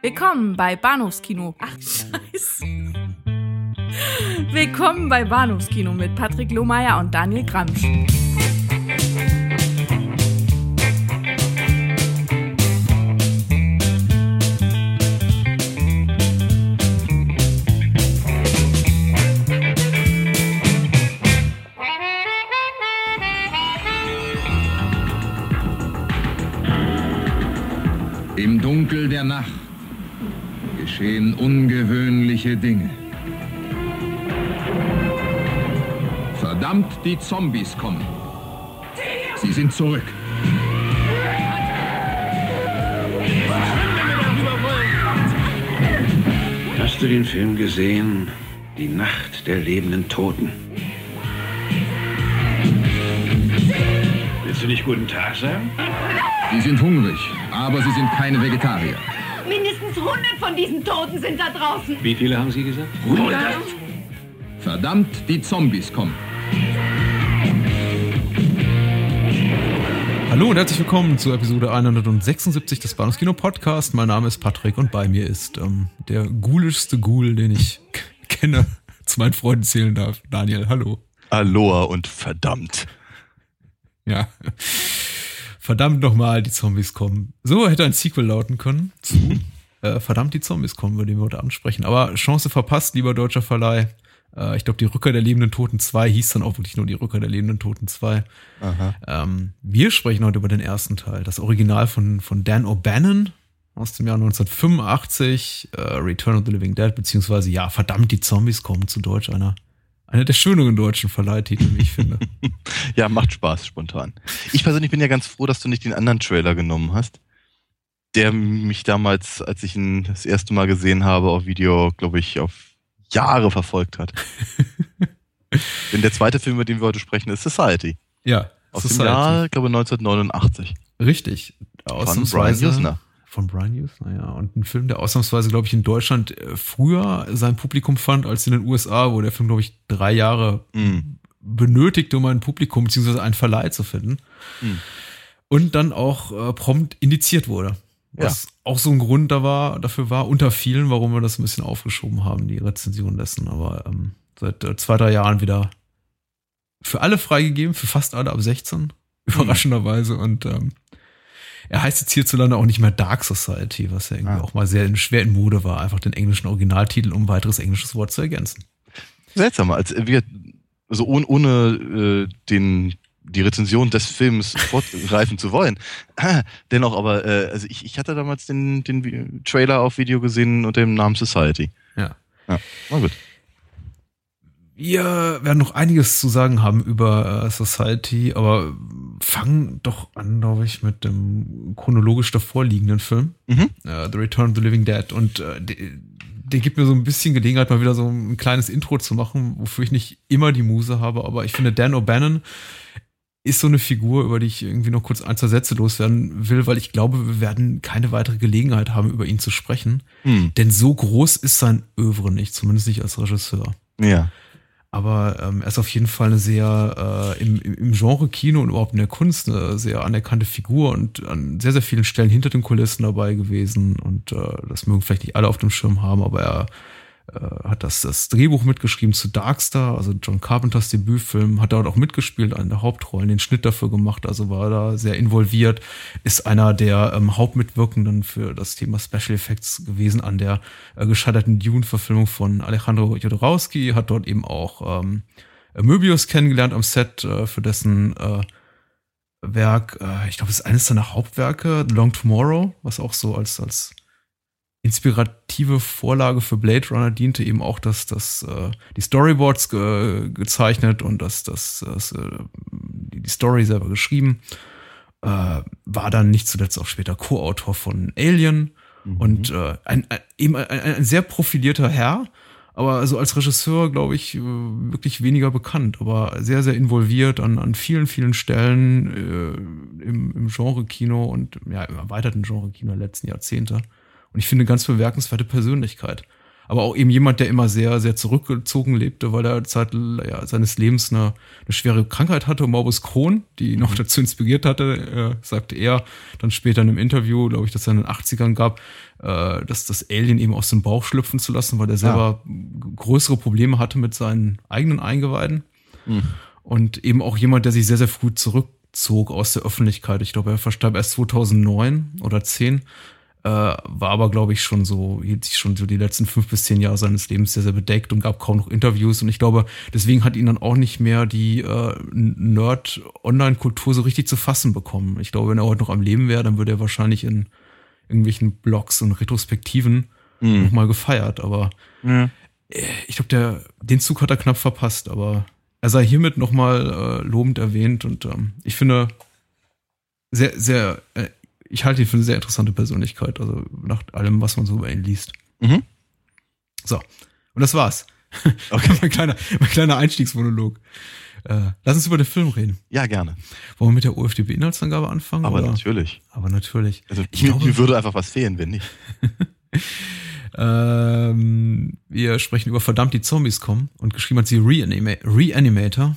Willkommen bei Bahnhofskino. Ach, scheiße. Willkommen bei Bahnhofskino mit Patrick Lohmeier und Daniel Gramsch. Im Dunkel der Nacht geschehen ungewöhnliche Dinge. Verdammt, die Zombies kommen. Sie sind zurück. Hast du den Film gesehen? Die Nacht der lebenden Toten. Willst du nicht guten Tag sagen? Sie sind hungrig, aber sie sind keine Vegetarier. 100 diesen Toten sind da draußen. Wie viele haben Sie gesagt? Verdammt, die Zombies kommen. Hallo und herzlich willkommen zur Episode 176 des Bahnhofskino Podcast. Mein Name ist Patrick und bei mir ist ähm, der ghoulischste Ghoul, den ich kenne, zu meinen Freunden zählen darf. Daniel, hallo. Aloha und verdammt. Ja. Verdammt nochmal, die Zombies kommen. So hätte ein Sequel lauten können zu äh, Verdammt, die Zombies kommen, den wir heute ansprechen. Aber Chance verpasst, lieber deutscher Verleih. Äh, ich glaube, die Rückkehr der lebenden Toten 2 hieß dann auch wirklich nur die Rückkehr der lebenden Toten 2. Ähm, wir sprechen heute über den ersten Teil, das Original von, von Dan O'Bannon aus dem Jahr 1985, äh, Return of the Living Dead, beziehungsweise ja, verdammt, die Zombies kommen zu Deutsch, einer, einer der schöneren deutschen Verleihtitel, wie ich finde. Ja, macht Spaß spontan. Ich persönlich bin ja ganz froh, dass du nicht den anderen Trailer genommen hast, der mich damals, als ich ihn das erste Mal gesehen habe auf Video, glaube ich, auf Jahre verfolgt hat. Denn der zweite Film, über den wir heute sprechen, ist Society. Ja, Aus Society. dem Jahr, glaube ich, 1989. Richtig. Von Brian Usner. Von Brian Usner, ja. Und ein Film, der ausnahmsweise, glaube ich, in Deutschland äh, früher sein Publikum fand als in den USA, wo der Film, glaube ich, drei Jahre Mhm. benötigte, um ein Publikum bzw. einen Verleih zu finden. Mhm. Und dann auch äh, prompt indiziert wurde. Was auch so ein Grund da war, dafür war, unter vielen, warum wir das ein bisschen aufgeschoben haben, die Rezension dessen. Aber ähm, seit äh, zwei, drei Jahren wieder für alle freigegeben, für fast alle ab 16, überraschenderweise. Und ähm, er heißt jetzt hierzulande auch nicht mehr Dark Society, was ja irgendwie Ah. auch mal sehr in, schwer in Mode war, einfach den englischen Originaltitel um ein weiteres englisches Wort zu ergänzen. Seltsam, als wir, also ohne, ohne äh, den, die Rezension des Films fortgreifen zu wollen. Ah, Dennoch aber, äh, also ich, ich hatte damals den, den Trailer auf Video gesehen unter dem Namen Society. Ja. Ja, na gut. Wir werden noch einiges zu sagen haben über äh, Society, aber fangen doch an, glaube ich, mit dem chronologisch davor liegenden Film, Mhm. äh, The Return of the Living Dead. Und äh, der, der gibt mir so ein bisschen Gelegenheit, mal wieder so ein kleines Intro zu machen, wofür ich nicht immer die Muse habe, aber ich finde, Dan O'Bannon ist so eine Figur, über die ich irgendwie noch kurz ein, zwei Sätze loswerden will, weil ich glaube, wir werden keine weitere Gelegenheit haben, über ihn zu sprechen. Hm. Denn so groß ist sein Övre nicht, zumindest nicht als Regisseur. Ja. Aber ähm, er ist auf jeden Fall eine sehr äh, im, im Genre Kino und überhaupt in der Kunst eine sehr anerkannte Figur und an sehr, sehr vielen Stellen hinter den Kulissen dabei gewesen. Und äh, das mögen vielleicht nicht alle auf dem Schirm haben, aber er hat das, das Drehbuch mitgeschrieben zu Darkstar, also John Carpenters Debütfilm, hat dort auch mitgespielt an der Hauptrolle, den Schnitt dafür gemacht, also war da sehr involviert, ist einer der ähm, Hauptmitwirkenden für das Thema Special Effects gewesen an der äh, gescheiterten Dune-Verfilmung von Alejandro Jodorowsky, hat dort eben auch ähm, Möbius kennengelernt am Set, äh, für dessen äh, Werk, äh, ich glaube, es ist eines seiner Hauptwerke, Long Tomorrow, was auch so als, als inspirative Vorlage für Blade Runner diente, eben auch das, das, äh, die Storyboards ge gezeichnet und das, das, das äh, die Story selber geschrieben. Äh, war dann nicht zuletzt auch später Co-Autor von Alien und äh, ein, ein, eben ein, ein sehr profilierter Herr, aber also als Regisseur, glaube ich, äh, wirklich weniger bekannt, aber sehr, sehr involviert an, an vielen, vielen Stellen äh, im, im Genre-Kino und ja, im erweiterten Genre-Kino der letzten Jahrzehnte. Und ich finde, ganz bemerkenswerte Persönlichkeit. aber auch eben jemand, der immer sehr, sehr zurückgezogen lebte, weil er Zeit ja, seines Lebens eine, eine schwere Krankheit hatte, Morbus Crohn, die ihn noch dazu inspiriert hatte, äh, sagte er dann später in einem Interview, glaube ich, das er in den 80ern gab, äh, dass das Alien eben aus dem Bauch schlüpfen zu lassen, weil er selber ja. größere Probleme hatte mit seinen eigenen Eingeweiden. Mhm. Und eben auch jemand, der sich sehr, sehr früh zurückzog aus der Öffentlichkeit. Ich glaube, er verstarb erst 2009 oder 10 äh, war aber, glaube ich, schon so, hielt sich schon so die letzten fünf bis zehn Jahre seines Lebens sehr, sehr bedeckt und gab kaum noch Interviews. Und ich glaube, deswegen hat ihn dann auch nicht mehr die äh, Nerd-Online-Kultur so richtig zu fassen bekommen. Ich glaube, wenn er heute noch am Leben wäre, dann würde er wahrscheinlich in irgendwelchen Blogs und Retrospektiven mhm. nochmal gefeiert. Aber ja. Äh, ich glaube, der, den Zug hat er knapp verpasst, aber er sei hiermit nochmal äh, lobend erwähnt und ähm, ich finde sehr, sehr äh, ich halte ihn für eine sehr interessante Persönlichkeit, also nach allem, was man so über ihn liest. Mhm. So, und das war's. Okay. mein, kleiner, mein kleiner Einstiegsmonolog. Äh, lass uns über den Film reden. Ja, gerne. Wollen wir mit der OFDB-Inhaltsangabe anfangen? Aber oder? natürlich. Aber natürlich. Also, ich mir, glaube, mir würde einfach was fehlen, wenn nicht. ähm, wir sprechen über verdammt die Zombies kommen und geschrieben hat sie Reanima Reanimator.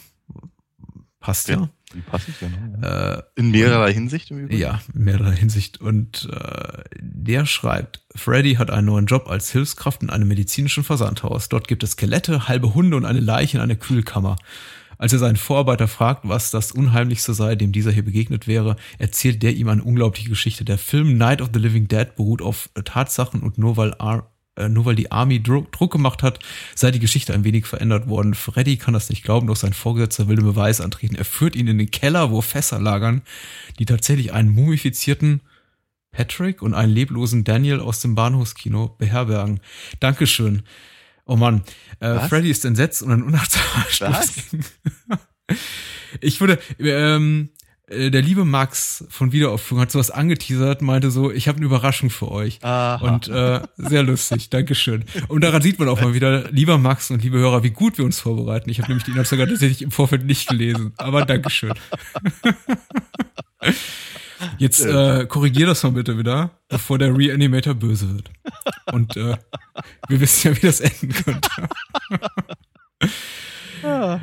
Passt ja. ja. Wie passend, genau. Äh, in mehrerer und, Hinsicht im Übrigen? Ja, in mehrerer Hinsicht. Und äh, der schreibt, Freddy hat einen neuen Job als Hilfskraft in einem medizinischen Versandhaus. Dort gibt es Skelette, halbe Hunde und eine Leiche in einer Kühlkammer. Als er seinen Vorarbeiter fragt, was das Unheimlichste sei, dem dieser hier begegnet wäre, erzählt der ihm eine unglaubliche Geschichte. Der Film Night of the Living Dead beruht auf Tatsachen und nur weil R nur weil die Army Druck, gemacht hat, sei die Geschichte ein wenig verändert worden. Freddy kann das nicht glauben, doch sein Vorgesetzter will den Beweis antreten. Er führt ihn in den Keller, wo Fässer lagern, die tatsächlich einen mumifizierten Patrick und einen leblosen Daniel aus dem Bahnhofskino beherbergen. Dankeschön. Oh Mann, äh, Freddy ist entsetzt und ein unachtsamer Schluss. ich würde, ähm, äh, der liebe Max von Wiederaufführung hat sowas angeteasert, meinte so, ich habe eine Überraschung für euch. Aha. Und äh, sehr lustig, Dankeschön. Und daran sieht man auch mal wieder, lieber Max und liebe Hörer, wie gut wir uns vorbereiten. Ich habe nämlich die Inhaltsangabe tatsächlich im Vorfeld nicht gelesen, aber Dankeschön. Jetzt äh, korrigier das mal bitte wieder, bevor der Reanimator böse wird. Und äh, wir wissen ja, wie das enden könnte.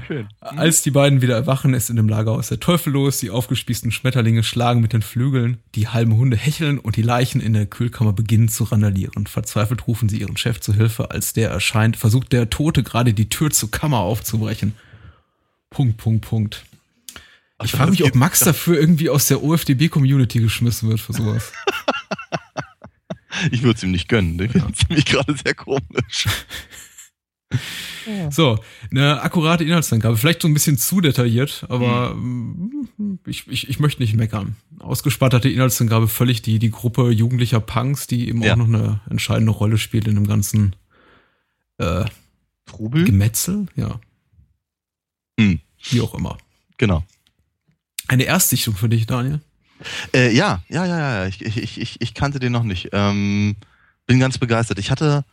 Schön. Als die beiden wieder erwachen, ist in dem Lagerhaus der Teufel los. Die aufgespießten Schmetterlinge schlagen mit den Flügeln, die halben Hunde hecheln und die Leichen in der Kühlkammer beginnen zu randalieren. Verzweifelt rufen sie ihren Chef zu Hilfe. Als der erscheint, versucht der Tote gerade die Tür zur Kammer aufzubrechen. Punkt, Punkt, Punkt. Ich frage mich, ob Max dafür irgendwie aus der OFDB-Community geschmissen wird für sowas. ich würde es ihm nicht gönnen. Ich finde es gerade sehr komisch. So, eine akkurate Inhaltsangabe. Vielleicht so ein bisschen zu detailliert, aber mhm. ich, ich, ich möchte nicht meckern. Ausgespatterte Inhaltsangabe, völlig die, die Gruppe jugendlicher Punks, die eben ja. auch noch eine entscheidende Rolle spielt in dem ganzen äh, Trubel? Gemetzel, ja. Mhm. Wie auch immer. Genau. Eine Erstsichtung für dich, Daniel? Äh, ja, ja, ja, ja. Ich, ich, ich, ich kannte den noch nicht. Ähm, bin ganz begeistert. Ich hatte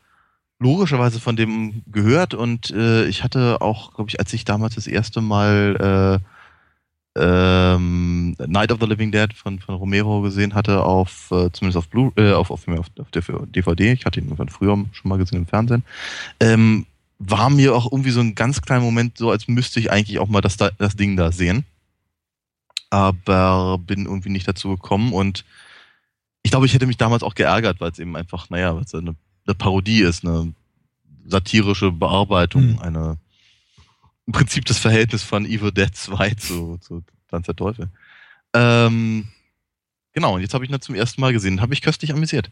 logischerweise von dem gehört und äh, ich hatte auch, glaube ich, als ich damals das erste Mal äh, ähm, Night of the Living Dead von, von Romero gesehen hatte, auf äh, zumindest auf Blue, äh, auf, auf, auf, auf DVD, ich hatte ihn irgendwann früher schon mal gesehen im Fernsehen, ähm, war mir auch irgendwie so ein ganz kleiner Moment so, als müsste ich eigentlich auch mal das, das Ding da sehen. Aber bin irgendwie nicht dazu gekommen und ich glaube, ich hätte mich damals auch geärgert, weil es eben einfach, naja, weil es eine eine Parodie ist, eine satirische Bearbeitung, mhm. eine im Prinzip das Verhältnis von Evil Dead 2 zu, zu Tanz der Teufel. Ähm, genau, und jetzt habe ich ihn zum ersten Mal gesehen. Habe ich köstlich amüsiert.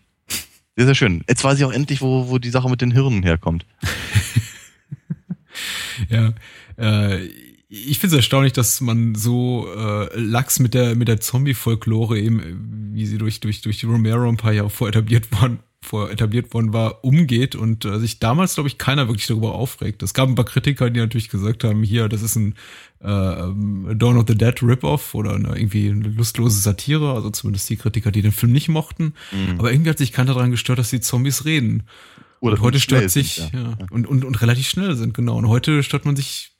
Sehr, sehr schön. Jetzt weiß ich auch endlich, wo, wo die Sache mit den Hirnen herkommt. ja, äh, ich finde es erstaunlich, dass man so äh, lax mit der mit der Zombie-Folklore eben, wie sie durch durch durch Romero ein paar Jahre vor etabliert worden vor etabliert worden war, umgeht und äh, sich damals, glaube ich, keiner wirklich darüber aufregt. Es gab ein paar Kritiker, die natürlich gesagt haben, hier, das ist ein äh, Dawn of the Dead Rip-Off oder eine, irgendwie eine lustlose Satire, also zumindest die Kritiker, die den Film nicht mochten. Mhm. Aber irgendwie hat sich keiner daran gestört, dass die Zombies reden. Oder und heute stört sich, sind, ja. ja. Und, und, und relativ schnell sind, genau. Und heute stört man sich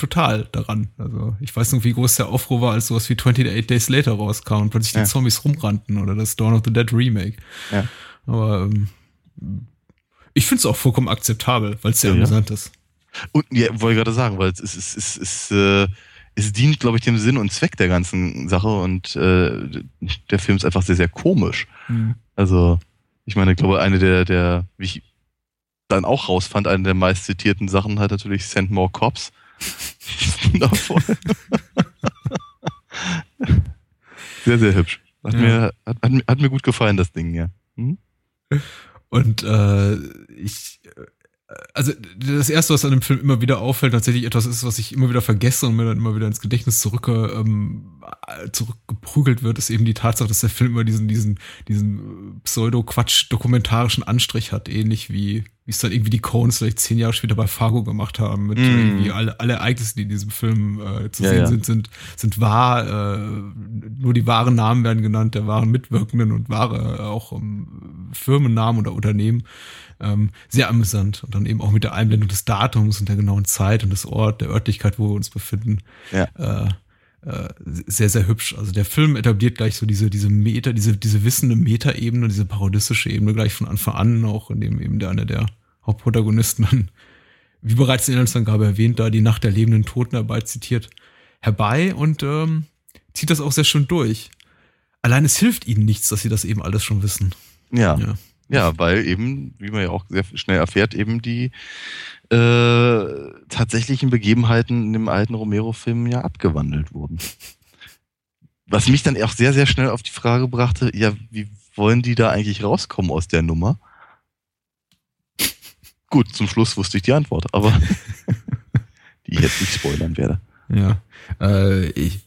total daran. Also ich weiß noch, wie groß der Aufruhr war, als sowas wie 28 Days Later rauskam und plötzlich ja. die Zombies rumrannten oder das Dawn of the Dead Remake. Ja. Aber ähm, Ich finde es auch vollkommen akzeptabel, weil es sehr Ja, ja. amüsant ist. Und ja, wollte gerade sagen, weil es ist, es es, ist, äh, es dient, glaube ich, dem Sinn und Zweck der ganzen Sache und äh, der Film ist einfach sehr, sehr komisch. Also, ich meine, ich glaube, eine der, der, wie ich dann auch rausfand, eine der meist zitierten Sachen hat natürlich Send More Cops. Sehr, sehr hübsch. Hat, Ja. mir, hat, hat, mir- hat mir gut gefallen, das Ding, ja. Hm? Und äh, ich, äh, also das erste, was an dem Film immer wieder auffällt, tatsächlich etwas ist, was ich immer wieder vergesse und mir dann immer wieder ins Gedächtnis zurück, ähm, äh, zurückgeprügelt wird, ist eben die Tatsache, dass der Film immer diesen, diesen, diesen Pseudo-Quatsch-dokumentarischen Anstrich hat, ähnlich wie wie es dann irgendwie die Coens vielleicht zehn Jahre später bei Fargo gemacht haben, mit Mm. irgendwie alle, alle Ereignisse, die in diesem Film äh, zu Ja, sehen ja. sind, sind, sind wahr, äh, nur die wahren Namen werden genannt, der wahren Mitwirkenden und wahre äh, auch ähm, Firmennamen oder Unternehmen. Ähm, sehr amüsant. Und dann eben auch mit der Einblendung des Datums und der genauen Zeit und des Ort, der Örtlichkeit, wo wir uns befinden. Ja. Äh, äh, sehr, sehr hübsch. Also der Film etabliert gleich so diese, diese Meta, diese, diese wissende Meta-Ebene, diese parodistische Ebene gleich von Anfang an, auch in dem eben der einer der Hauptprotagonisten dann, wie bereits in der Inhaltsangabe erwähnt, da die Nacht der lebenden Toten herbei zitiert, herbei und ähm, zieht das auch sehr schön durch. Allein es hilft ihnen nichts, dass sie das eben alles schon wissen. Ja. Ja. Ja, weil eben, wie man ja auch sehr schnell erfährt, eben die äh, tatsächlichen Begebenheiten in dem alten Romero-Film ja abgewandelt wurden. Was mich dann auch sehr, sehr schnell auf die Frage brachte, ja, wie wollen die da eigentlich rauskommen aus der Nummer? Gut, zum Schluss wusste ich die Antwort, aber die ich jetzt nicht spoilern werde. Ja. Äh, ich,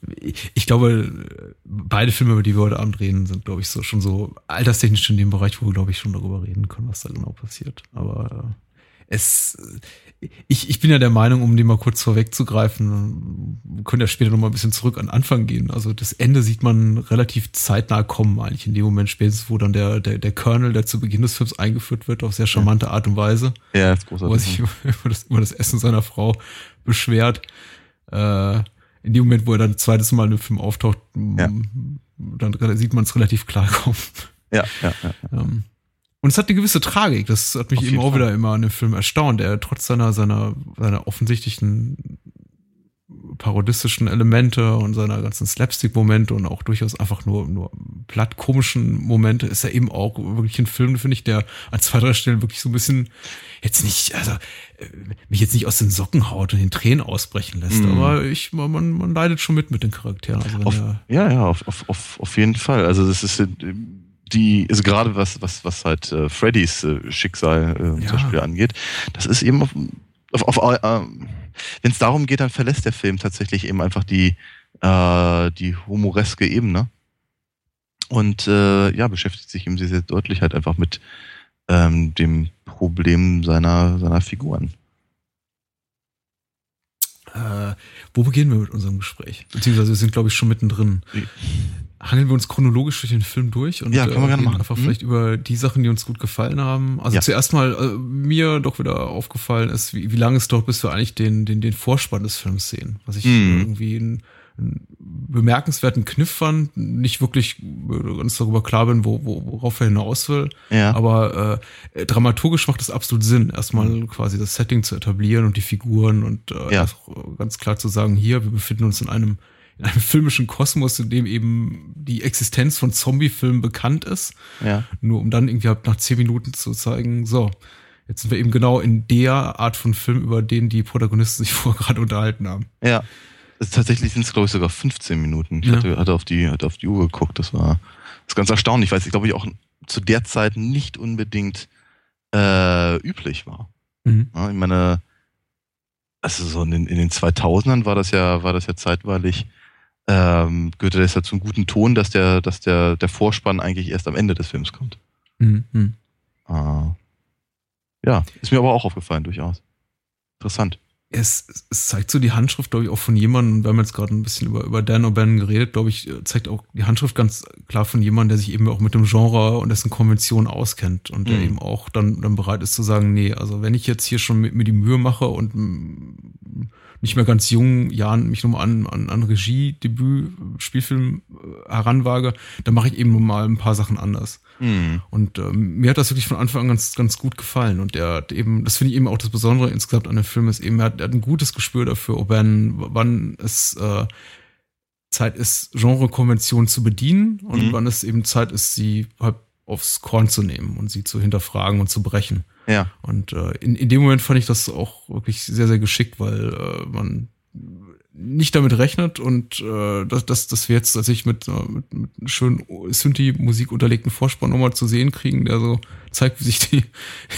ich, glaube, beide Filme, über die wir heute Abend reden, sind, glaube ich, so schon so alterstechnisch in dem Bereich, wo wir, glaube ich, schon darüber reden können, was da genau passiert. Aber äh, es, ich, ich bin ja der Meinung, um dem mal kurz vorwegzugreifen, können ja später noch mal ein bisschen zurück an den Anfang gehen. Also das Ende sieht man relativ zeitnah kommen, eigentlich in dem Moment spätestens, wo dann der, der, der Colonel, der zu Beginn des Films eingeführt wird, auf sehr charmante Art und Weise Ja, ist wo er sich großartig. über das, über das Essen seiner Frau beschwert. Äh, in dem Moment, wo er dann ein zweites Mal in dem Film auftaucht, Ja. dann sieht man es relativ klar kommen. Ja, ja, ja. Ähm, und es hat eine gewisse Tragik. Das hat mich eben auch Fall. wieder immer an dem Film erstaunt. Er trotz seiner, seiner, seiner offensichtlichen parodistischen Elemente und seiner ganzen Slapstick-Momente und auch durchaus einfach nur, nur platt komischen Momente ist er eben auch wirklich ein Film, finde ich, der an zwei, drei Stellen wirklich so ein bisschen jetzt nicht, also äh, mich jetzt nicht aus den Socken haut und in Tränen ausbrechen lässt. Mhm. Aber ich, man, man leidet schon mit mit den Charakteren. Also Auf, ja, ja, auf, auf, auf, auf jeden Fall. Also das ist äh, die, also gerade was, was, was halt äh, Freddys äh, Schicksal äh, Ja. zum Beispiel angeht, das ist eben auf, auf, auf äh, wenn es darum geht, dann verlässt der Film tatsächlich eben einfach die, äh, die humoreske Ebene. Und äh, ja, beschäftigt sich eben sehr, sehr deutlich halt einfach mit ähm, dem Problem seiner, seiner Figuren. Äh, wo beginnen wir mit unserem Gespräch? Beziehungsweise wir sind, glaube ich, schon mittendrin. Hangeln wir uns chronologisch durch den Film durch und Ja, können wir äh, gerne machen. einfach Mhm. vielleicht über die Sachen, die uns gut gefallen haben. Also Ja. zuerst mal äh, mir doch wieder aufgefallen ist, wie, wie lange es dauert, bis wir eigentlich den, den, den Vorspann des Films sehen. Was ich Mhm. irgendwie einen, einen bemerkenswerten Kniff fand, nicht wirklich äh, ganz darüber klar bin, wo, wo, worauf er hinaus will. Ja. Aber äh, dramaturgisch macht es absolut Sinn, erstmal quasi das Setting zu etablieren und die Figuren und äh, Mhm. Ja. ganz klar zu sagen, hier, wir befinden uns in einem, in einem filmischen Kosmos, in dem eben die Existenz von Zombie-Filmen bekannt ist. ja. Nur um dann irgendwie ab nach zehn Minuten zu zeigen, so, jetzt sind wir eben genau in der Art von Film, über den die Protagonisten sich vorher gerade unterhalten haben. Ja. Tatsächlich sind es, glaube ich, sogar 15 Minuten. Ich Ja. hatte, hatte, auf die, hatte auf die Uhr geguckt. Das war das ist ganz erstaunlich, weil es, glaube ich, auch zu der Zeit nicht unbedingt äh, üblich war. Ja, ich meine, also so in den, in den 2000ern war das ja, war das ja zeitweilig, ähm, gehörte das ja zum guten Ton, dass der, dass der, der Vorspann eigentlich erst am Ende des Films kommt. Mhm. Mhm. Äh, ja, ist mir aber auch aufgefallen, durchaus. Interessant. es, es zeigt so die Handschrift, glaube ich, auch von jemandem, wir haben jetzt gerade ein bisschen über, über Dan O'Bannon geredet, glaube ich, zeigt auch die Handschrift ganz klar von jemandem, der sich eben auch mit dem Genre und dessen Konventionen auskennt und der Mhm. eben auch dann, dann bereit ist zu sagen, nee, also wenn ich jetzt hier schon mit mir die Mühe mache und nicht mehr ganz jungen Jahren mich nochmal an, an, an Regie, Debüt, Spielfilm äh, heranwage, dann mache ich eben mal ein paar Sachen anders. Mhm. Und ähm, mir hat das wirklich von Anfang an ganz, ganz gut gefallen. Und er hat eben, das finde ich eben auch das Besondere insgesamt an dem Film, ist eben, er hat, er hat ein gutes Gespür dafür, ob er, wann es äh, Zeit ist, Genrekonventionen zu bedienen und Mhm. wann es eben Zeit ist, sie halt aufs Korn zu nehmen und sie zu hinterfragen und zu brechen. Ja. Und äh, in, in dem Moment fand ich das auch wirklich sehr, sehr geschickt, weil äh, man nicht damit rechnet und äh, dass, dass, dass wir jetzt tatsächlich mit, äh, mit, mit schönen Synthi-Musik unterlegten Vorspann nochmal zu sehen kriegen, der so zeigt, wie sich die,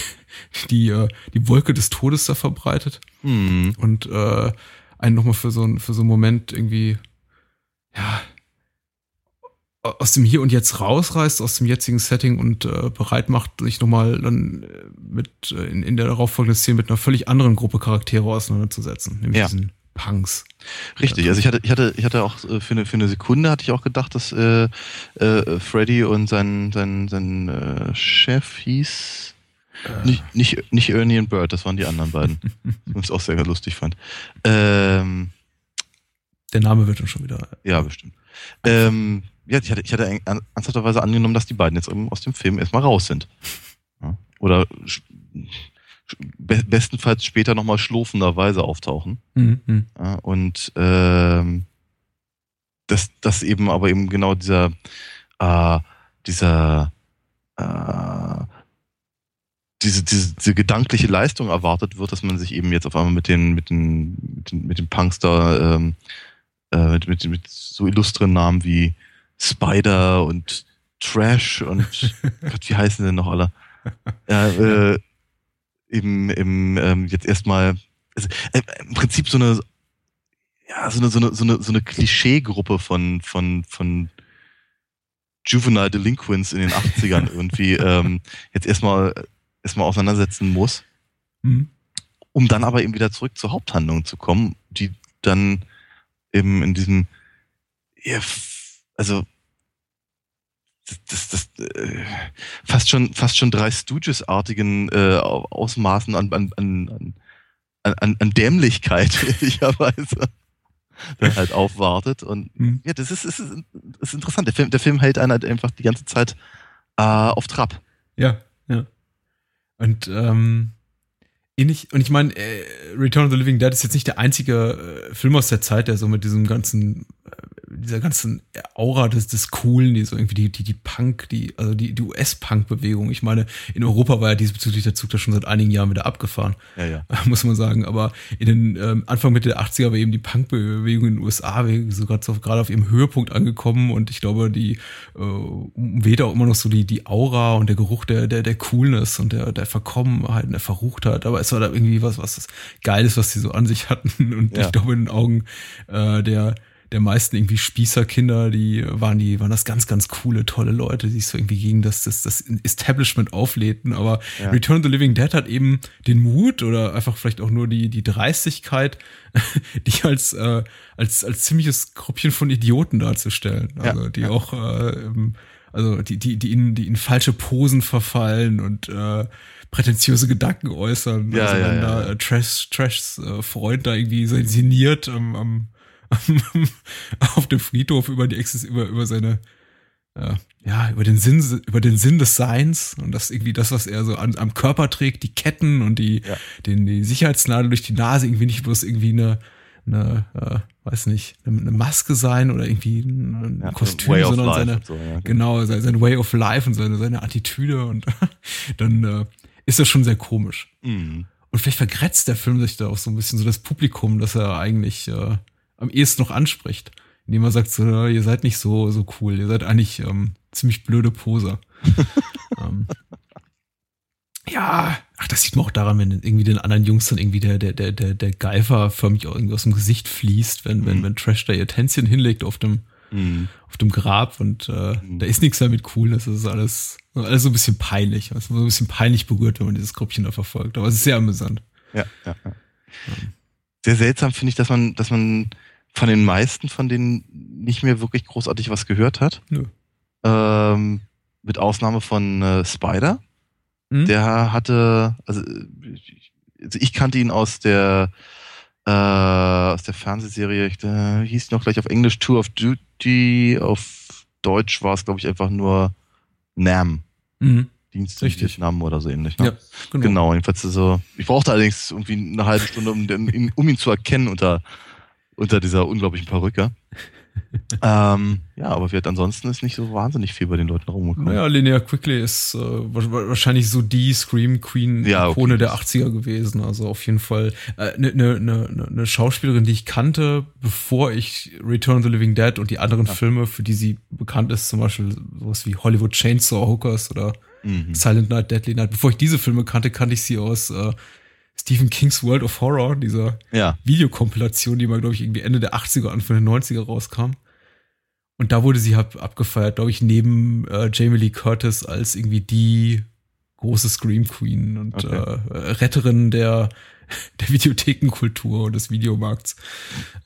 die, äh, die Wolke des Todes da verbreitet Mhm. und äh, einen nochmal für so, für so einen Moment irgendwie, ja, aus dem Hier und Jetzt rausreißt, aus dem jetzigen Setting und äh, bereit macht, sich nochmal dann äh, mit äh, in, in der darauffolgenden Szene mit einer völlig anderen Gruppe Charaktere auseinanderzusetzen, nämlich Ja. diesen Punks. Richtig, also ich hatte, ich hatte, ich hatte auch äh, für eine, für eine Sekunde hatte ich auch gedacht, dass äh, äh, Freddy und sein, sein, sein äh, Chef hieß nicht, nicht, nicht Ernie und Bird, das waren die anderen beiden. Was ich auch sehr lustig fand. Ähm, Der Name wird dann schon wieder. ja, bestimmt. Ähm, ja, ich hatte, ich hatte ernsthafterweise angenommen, dass die beiden jetzt eben aus dem Film erstmal raus sind. Ja. Oder be bestenfalls später nochmal schlofenderweise auftauchen. Mhm, mhm. Ja, und ähm, dass, dass eben aber eben genau dieser, äh, dieser äh, diese, diese, diese gedankliche Leistung erwartet wird, dass man sich eben jetzt auf einmal mit den, mit den, mit den, mit den Punks da, ähm, äh, mit, mit, mit so illustren Namen wie Spider und Trash und Gott, wie heißen denn noch alle? Ja, äh, eben, eben ähm, jetzt erstmal also, äh, im Prinzip so eine ja, so eine, so eine, so eine, so eine Klischeegruppe von, von, von Juvenile Delinquents in den 80ern irgendwie ähm, jetzt erstmal erstmal auseinandersetzen muss, Mhm. um dann aber eben wieder zurück zur Haupthandlung zu kommen, die dann eben in diesem ja, also das, das, das äh, fast schon fast schon drei Stooges-artigen äh, Ausmaßen an, an, an, an, an, Dämlichkeit ehrlicherweise dann halt aufwartet und Mhm. ja, das ist, ist, ist, ist interessant. Der Film, der Film hält einen halt einfach die ganze Zeit äh, auf Trab. Ja, ja. Und ähm, ähnlich, und ich meine, äh, Return of the Living Dead ist jetzt nicht der einzige äh, Film aus der Zeit, der so mit diesem ganzen, äh, dieser ganzen Aura des, des Coolen, die so irgendwie die, die, die Punk, die, also die, die US-Punk-Bewegung. Ich meine, in Europa war ja diesbezüglich der Zug da schon seit einigen Jahren wieder abgefahren. Ja, ja. muss man sagen. Aber in den ähm, Anfang Mitte der 80er war eben die Punkbewegung in den USA so gerade gerade auf ihrem Höhepunkt angekommen und ich glaube, die äh, weht auch immer noch so die, die Aura und der Geruch der, der, der Coolness und der, der Verkommenheit und der Verruchtheit. Aber es war da irgendwie was, was Geiles, was sie so an sich hatten. Und Ja. ich glaube, in den Augen äh, der der meisten irgendwie Spießerkinder, die waren die waren das ganz ganz coole tolle Leute, die sich so irgendwie gegen das das das Establishment auflädten, aber Ja. Return of the Living Dead hat eben den Mut oder einfach vielleicht auch nur die die Dreistigkeit, die als äh, als als ziemliches Gruppchen von Idioten darzustellen, Ja, also die ja. auch äh, ähm, also die die die in die in falsche Posen verfallen und äh, prätentiöse Gedanken äußern, Ja, also wenn da äh, Trash Trashs äh, Freund da irgendwie so inszeniert am, am auf dem Friedhof über die Exis, über, über seine, äh, ja, über den Sinn, über den Sinn des Seins und das irgendwie das, was er so an, am Körper trägt, die Ketten und die, Ja. den, die Sicherheitsnadel durch die Nase, irgendwie nicht bloß irgendwie eine, eine, äh, weiß nicht, eine, eine Maske sein oder irgendwie ein, Ja, Kostüm, Way of sondern Life seine, so, ja. genau, sein, sein Way of Life und seine, seine Attitüde und dann äh, ist das schon sehr komisch. Mhm. Und vielleicht vergrätzt der Film sich da auch so ein bisschen so das Publikum, das er eigentlich äh, am ehesten noch anspricht. Indem er sagt, so, ihr seid nicht so, so cool, ihr seid eigentlich ähm, ziemlich blöde Poser. ähm, ja, ach, das sieht man auch daran, wenn irgendwie den anderen Jungs dann irgendwie der, der, der, der, der Geifer förmlich auch irgendwie aus dem Gesicht fließt, wenn, wenn, Mhm. wenn Trash da ihr Tänzchen hinlegt auf dem, Mhm. auf dem Grab und äh, Mhm. da ist nichts mehr mit cool, das ist alles, alles so ein bisschen peinlich. Also so ein bisschen peinlich berührt, wenn man dieses Gruppchen da verfolgt. Aber es ist sehr amüsant. Ja, ja, ja. Sehr seltsam finde ich, dass man, dass man von den meisten von denen nicht mehr wirklich großartig was gehört hat. Nö. Ähm, mit Ausnahme von äh, Spider. Hm? Der hatte, also ich, also ich kannte ihn aus der äh, aus der Fernsehserie, ich, äh, hieß noch gleich auf Englisch Tour of Duty, auf Deutsch war es, glaube ich, einfach nur NAM. Mhm. Dienst in Richtig. Vietnam oder so ähnlich. Ne? Ja, genau. Genau, jedenfalls so. Ich brauchte allerdings irgendwie eine halbe Stunde, um, den, um ihn zu erkennen unter, unter dieser unglaublichen Perücke. ähm, ja, aber wird ansonsten ist nicht so wahnsinnig viel bei den Leuten rumgekommen. Naja, Linnea Quickly ist äh, wa- wa- wahrscheinlich so die Scream Queen Ja, Ikone okay. der 80er gewesen. Also auf jeden Fall eine äh, ne, ne, ne, ne Schauspielerin, die ich kannte, bevor ich Return of the Living Dead und die anderen Filme, für die sie bekannt ist, zum Beispiel sowas wie Hollywood Chainsaw Hookers oder Mhm. Silent Night, Deadly Night. Bevor ich diese Filme kannte, kannte ich sie aus äh, Stephen Kings World of Horror, dieser Ja. Videokompilation, die mal, glaube ich, irgendwie Ende der 80er, Anfang der 90er rauskam. Und da wurde sie hab, abgefeiert, glaube ich, neben äh, Jamie Lee Curtis als irgendwie die große Scream Queen und Okay. äh, Retterin der, der Videothekenkultur und des Videomarkts.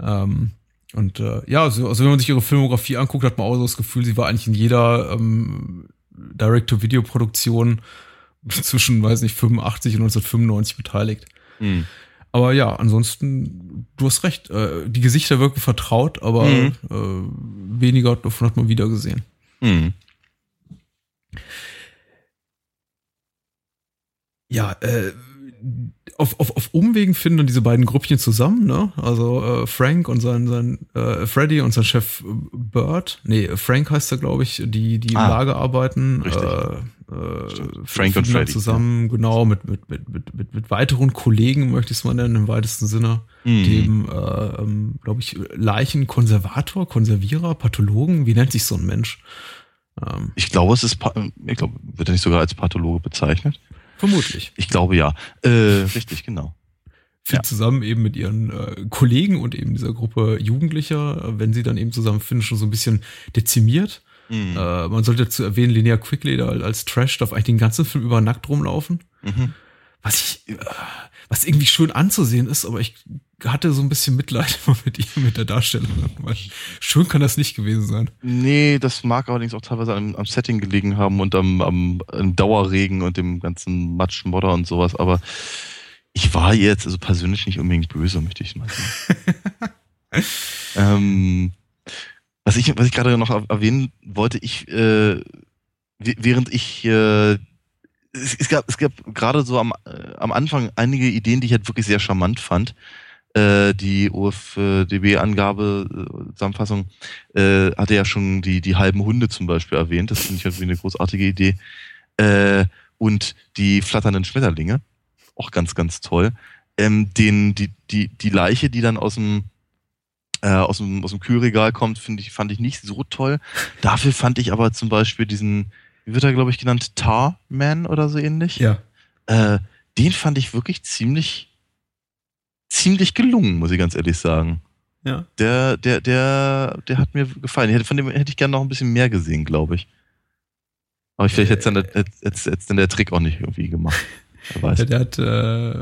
Ähm, und äh, ja, also, also wenn man sich ihre Filmografie anguckt, hat man auch so das Gefühl, sie war eigentlich in jeder ähm, Direct-to-Video-Produktion zwischen, weiß nicht, 85 und 1995 beteiligt. Mhm. Aber ja, ansonsten, du hast recht, äh, die Gesichter wirken vertraut, aber Mhm. äh, weniger davon hat man wieder gesehen. Mhm. Ja, äh, auf, auf, auf Umwegen finden dann diese beiden Gruppchen zusammen, ne? Also äh, Frank und sein, sein äh, Freddy und sein Chef Bird. Nee, Frank heißt er, glaube ich, die, die im Ah, Lager arbeiten. richtig. Äh, äh, Frank und Freddy, zusammen, genau, mit, mit, mit, mit, mit, mit weiteren Kollegen, möchte ich es mal nennen, im weitesten Sinne. Mhm. Dem, äh, ähm, glaube ich, Leichenkonservator, Konservierer, Pathologen, wie nennt sich so ein Mensch? Ähm, Ich glaube, es ist, ich glaube, wird er nicht sogar als Pathologe bezeichnet? vermutlich. Ich glaube ja. Äh, richtig, genau. finden Ja. zusammen eben mit ihren äh, Kollegen und eben dieser Gruppe Jugendlicher, äh, wenn sie dann eben zusammenfinden, schon so ein bisschen dezimiert. Mhm. Äh, man sollte dazu erwähnen, Linnea Quigley da als Trash darf eigentlich den ganzen Film über nackt rumlaufen. Mhm. Was ich, äh, was irgendwie schön anzusehen ist, aber ich hatte so ein bisschen Mitleid mit ihr, mit der Darstellung. Schön kann das nicht gewesen sein. Nee, das mag allerdings auch teilweise am, am Setting gelegen haben und am, am, am Dauerregen und dem ganzen Matsch, Modder und sowas, aber ich war jetzt also persönlich nicht unbedingt böse, möchte ich mal sagen. ähm, was ich, was ich gerade noch erwähnen wollte, ich, äh, während ich, äh, es, es gab, es gab gerade so am, äh, am Anfang einige Ideen, die ich halt wirklich sehr charmant fand. Äh, die OFDB-Angabe, äh, äh, hatte ja schon die, die halben Hunde zum Beispiel erwähnt. Das finde ich halt wie eine großartige Idee. Äh, und die flatternden Schmetterlinge. Auch ganz, ganz toll. Ähm, den, die, die, die Leiche, die dann aus dem, äh, aus dem, aus dem Kühlregal kommt, finde ich, fand ich nicht so toll. Dafür fand ich aber zum Beispiel diesen, wie wird er, glaube ich, genannt, Tar-Man oder so ähnlich. Ja. Äh, den fand ich wirklich ziemlich, ziemlich gelungen, muss ich ganz ehrlich sagen. Ja. Der, der, der, der hat mir gefallen. Hätte, von dem hätte ich gerne noch ein bisschen mehr gesehen, glaube ich. Aber vielleicht hätte dann, der- hätte, hätte, hätte dann der Trick auch nicht irgendwie gemacht. Weiß. Der, hat, äh,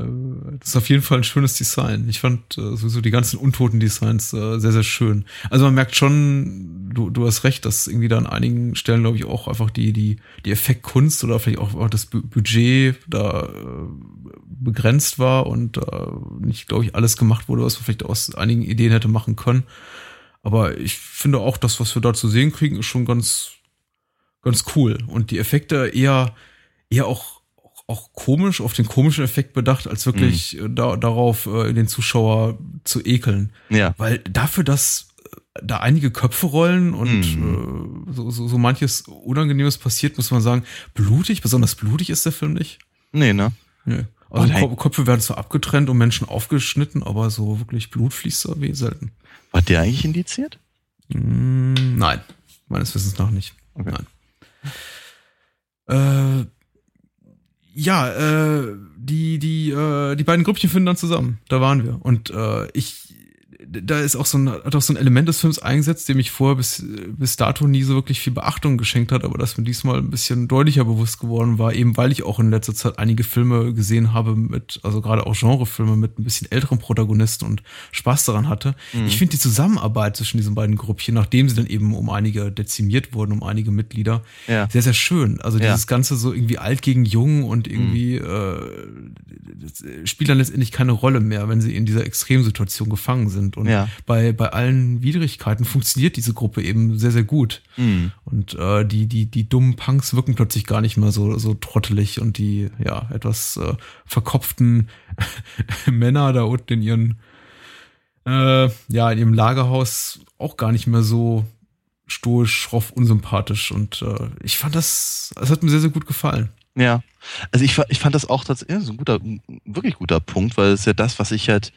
das ist auf jeden Fall ein schönes Design. Ich fand äh, sowieso die ganzen untoten Designs äh, sehr, sehr schön. Also man merkt schon, du, du hast recht, dass irgendwie da an einigen Stellen, glaube ich, auch einfach die, die, die Effektkunst oder vielleicht auch, auch das Bu- Budget da äh, begrenzt war und äh, nicht, glaube ich, alles gemacht wurde, was man vielleicht aus einigen Ideen hätte machen können. Aber ich finde auch, das, was wir da zu sehen kriegen, ist schon ganz, ganz cool. Und die Effekte eher, eher auch, auch, komisch, auf den komischen Effekt bedacht, als wirklich äh, da, darauf, äh, den Zuschauer zu ekeln. Ja. Weil dafür, dass äh, da einige Köpfe rollen und Mhm. äh, so, so, so manches Unangenehmes passiert, muss man sagen, blutig, besonders blutig ist der Film nicht. Nee, ne? Nö. Also nein. Ko- Köpfe werden zwar abgetrennt und Menschen aufgeschnitten, aber so wirklich Blut fließt da wie selten. War der eigentlich indiziert? Mm, nein, meines Wissens nach nicht. Okay. Nein. Äh, ja, äh, die, die, äh, die beiden Grüppchen finden dann zusammen. Da waren wir. Und äh, ich, da ist auch so ein, hat auch so ein Element des Films eingesetzt, dem ich vorher bis, bis dato nie so wirklich viel Beachtung geschenkt hat, aber das mir diesmal ein bisschen deutlicher bewusst geworden war, eben weil ich auch in letzter Zeit einige Filme gesehen habe mit, also gerade auch Genrefilme mit ein bisschen älteren Protagonisten und Spaß daran hatte. Ich finde die Zusammenarbeit zwischen diesen beiden Gruppchen, nachdem sie dann eben um einige dezimiert wurden, um einige Mitglieder, Ja. sehr, sehr schön. Also Ja. dieses Ganze so irgendwie alt gegen jung und irgendwie äh, das spielt dann letztendlich keine Rolle mehr, wenn sie in dieser Extremsituation gefangen sind. Und, und Ja. bei, bei allen Widrigkeiten funktioniert diese Gruppe eben sehr, sehr gut. Mhm. Und äh, die, die, die dummen Punks wirken plötzlich gar nicht mehr so, so trottelig und die, ja, etwas äh, verkopften Männer da unten in ihren, äh, ja, in ihrem Lagerhaus auch gar nicht mehr so stoisch, schroff, unsympathisch. Und äh, ich fand das, es hat mir sehr, sehr gut gefallen. Ja, also ich, ich fand das auch tatsächlich ja, so ein guter, wirklich guter Punkt, weil es ist ja das, was ich halt,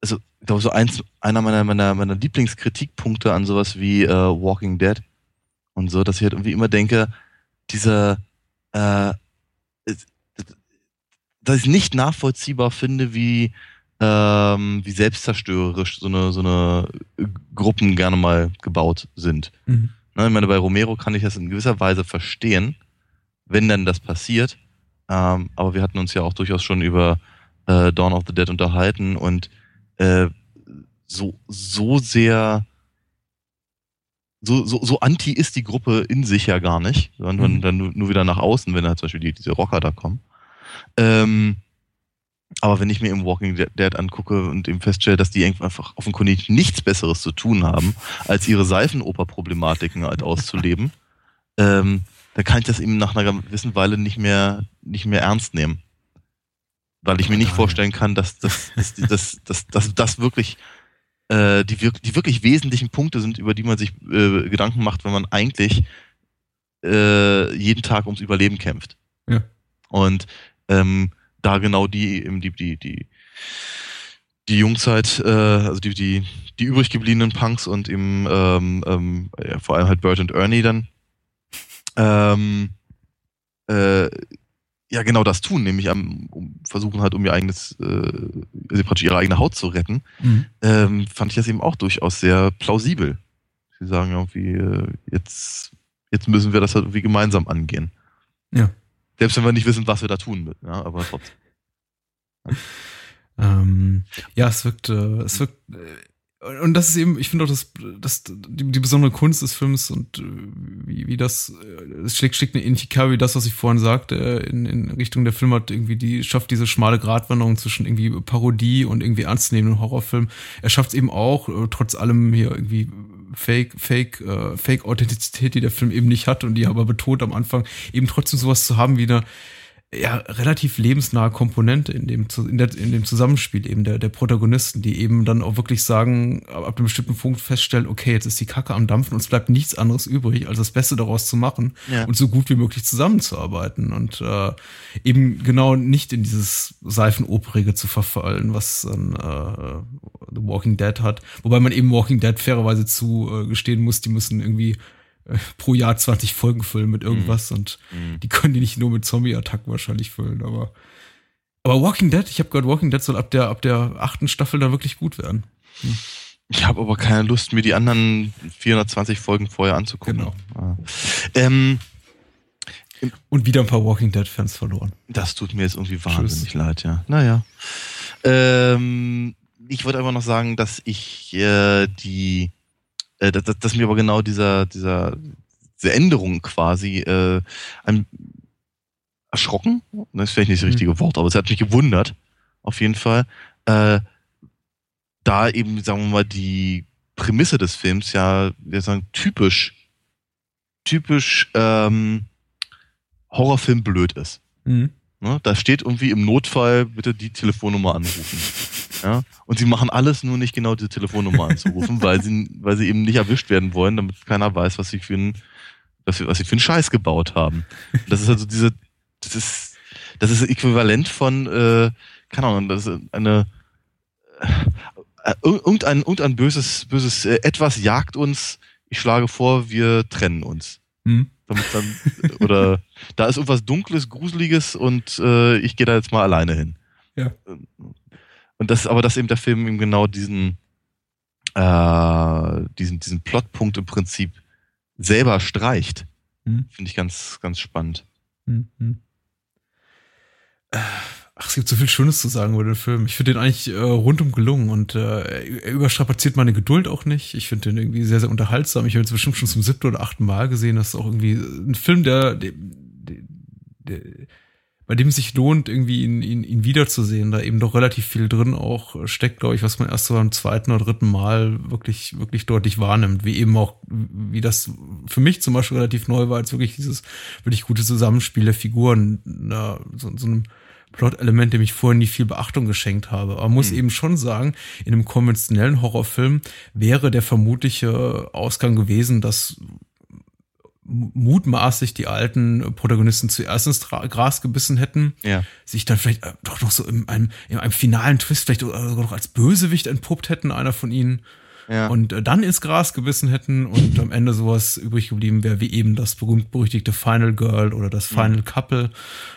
also ich glaube so eins, einer meiner, meiner, meiner Lieblingskritikpunkte an sowas wie äh, Walking Dead und so, dass ich halt irgendwie immer denke, dieser, äh, dass ich nicht nachvollziehbar finde, wie, ähm, wie selbstzerstörerisch so eine, so eine Gruppen gerne mal gebaut sind. Mhm. Ne, ich meine, bei Romero kann ich das in gewisser Weise verstehen, wenn denn das passiert. Ähm, aber wir hatten uns ja auch durchaus schon über äh, Dawn of the Dead unterhalten und äh, so, so sehr, so, so, so anti ist die Gruppe in sich ja gar nicht, sondern Mhm. dann nur, nur wieder nach außen, wenn halt zum Beispiel die, diese Rocker da kommen. Ähm, aber wenn ich mir im Walking Dead- angucke und eben feststelle, dass die einfach offenkundig nichts Besseres zu tun haben, als ihre Seifenoper-Problematiken halt auszuleben, ähm, dann kann ich das eben nach einer gewissen Weile nicht mehr, nicht mehr ernst nehmen. Weil ich mir nicht vorstellen kann, dass das, dass, dass, dass, dass das wirklich äh, die, die wirklich wesentlichen Punkte sind, über die man sich äh, Gedanken macht, wenn man eigentlich äh, jeden Tag ums Überleben kämpft. Ja. Und ähm, da genau die, eben die, die, die, die Jungzeit, äh, also die, die, die übrig gebliebenen Punks und eben ähm, ähm, ja, vor allem halt Bert und Ernie dann ähm, äh, ja genau das tun, nämlich am, um, versuchen halt um ihr eigenes, äh, also praktisch ihre eigene Haut zu retten, Mhm. ähm, fand ich das eben auch durchaus sehr plausibel. Sie sagen irgendwie, äh, jetzt, jetzt müssen wir das halt irgendwie gemeinsam angehen. Ja. Selbst wenn wir nicht wissen, was wir da tun müssen, ja, aber trotzdem. Ähm, ja, es wirkt, äh, es wirkt, äh, und das ist eben, ich finde auch, das, das, die, die besondere Kunst des Films und äh, wie, wie das, äh, es schlägt, schlägt eine ähnliche Kerbe wie das, was ich vorhin sagte, äh, in, in Richtung der Film hat irgendwie, die schafft diese schmale Gratwanderung zwischen irgendwie Parodie und irgendwie ernstzunehmenden Horrorfilm. Er schafft es eben auch, trotz allem hier irgendwie Fake, Fake, äh, Fake-Authentizität, die der Film eben nicht hat und die er aber betont am Anfang, eben trotzdem sowas zu haben wie eine, ja, relativ lebensnahe Komponente in dem, in, der, in dem Zusammenspiel eben der, der Protagonisten, die eben dann auch wirklich sagen, ab einem bestimmten Punkt feststellen, okay, jetzt ist die Kacke am Dampfen und es bleibt nichts anderes übrig, als das Beste daraus zu machen Ja. und so gut wie möglich zusammenzuarbeiten und äh, eben genau nicht in dieses Seifenoperige zu verfallen, was dann äh, The Walking Dead hat. Wobei man eben Walking Dead fairerweise zu äh, gestehen muss, die müssen irgendwie pro Jahr 20 Folgen füllen mit irgendwas und Mhm. die können die nicht nur mit Zombie-Attacken wahrscheinlich füllen, aber. Aber Walking Dead, ich habe gehört, Walking Dead soll ab der, ab der achten Staffel da wirklich gut werden. Ich habe aber keine Lust, mir die anderen 420 Folgen vorher anzugucken. Genau. Ja. Ähm, Und wieder ein paar Walking Dead-Fans verloren. Das tut mir jetzt irgendwie wahnsinnig leid, ja. Naja. Ähm, ich wollte einfach noch sagen, dass ich äh, die, äh, dass, dass mir aber genau dieser, dieser, diese Änderung quasi äh, ein, erschrocken, das ist vielleicht nicht das Mhm. richtige Wort, aber es hat mich gewundert, auf jeden Fall, äh, da eben, sagen wir mal, die Prämisse des Films ja, wir sagen, typisch, typisch ähm, Horrorfilm blöd ist. Mhm. Ne? Da steht irgendwie im Notfall bitte die Telefonnummer anrufen. Ja? Und sie machen alles nur nicht genau diese Telefonnummer anzurufen, weil sie, weil sie eben nicht erwischt werden wollen, damit keiner weiß, was sie für einen, was sie, was sie für einen Scheiß gebaut haben. Das ist also diese, das ist, das ist äquivalent von, äh, keine Ahnung, das ist eine, äh, irgendein, irgendein böses, böses äh, etwas jagt uns, ich schlage vor, wir trennen uns. Mhm. Damit dann, oder da ist irgendwas Dunkles, Gruseliges und äh, ich gehe da jetzt mal alleine hin. Ja. Und das, aber dass eben der Film eben genau diesen, äh, diesen, diesen Plotpunkt im Prinzip selber streicht, Mhm. finde ich ganz, ganz spannend. Mhm. Ach, es gibt so viel Schönes zu sagen über den Film. Ich finde den eigentlich äh, rundum gelungen und äh, er überstrapaziert meine Geduld auch nicht. Ich finde den irgendwie sehr, sehr unterhaltsam. Ich habe jetzt bestimmt schon zum siebten oder achten Mal gesehen. Das ist auch irgendwie ein Film, der, der, der, der bei dem es sich lohnt, irgendwie ihn, ihn, ihn wiederzusehen, da eben doch relativ viel drin auch steckt, glaube ich, was man erst so beim zweiten oder dritten Mal wirklich, wirklich deutlich wahrnimmt, wie eben auch, wie das für mich zum Beispiel relativ neu war, als wirklich dieses wirklich gute Zusammenspiel der Figuren, na, so, so einem Plot-Element, dem ich vorher nie viel Beachtung geschenkt habe. Aber muss mhm. eben schon sagen, in einem konventionellen Horrorfilm wäre der vermutliche Ausgang gewesen, dass mutmaßlich die alten Protagonisten zuerst ins Gras gebissen hätten, ja. sich dann vielleicht äh, doch noch so in einem, in einem finalen Twist vielleicht sogar noch als Bösewicht entpuppt hätten, einer von ihnen. Ja. Und äh, dann ins Gras gebissen hätten und am Ende sowas übrig geblieben wäre, wie eben das berühmt-berüchtigte Final Girl oder das Final mhm. Couple.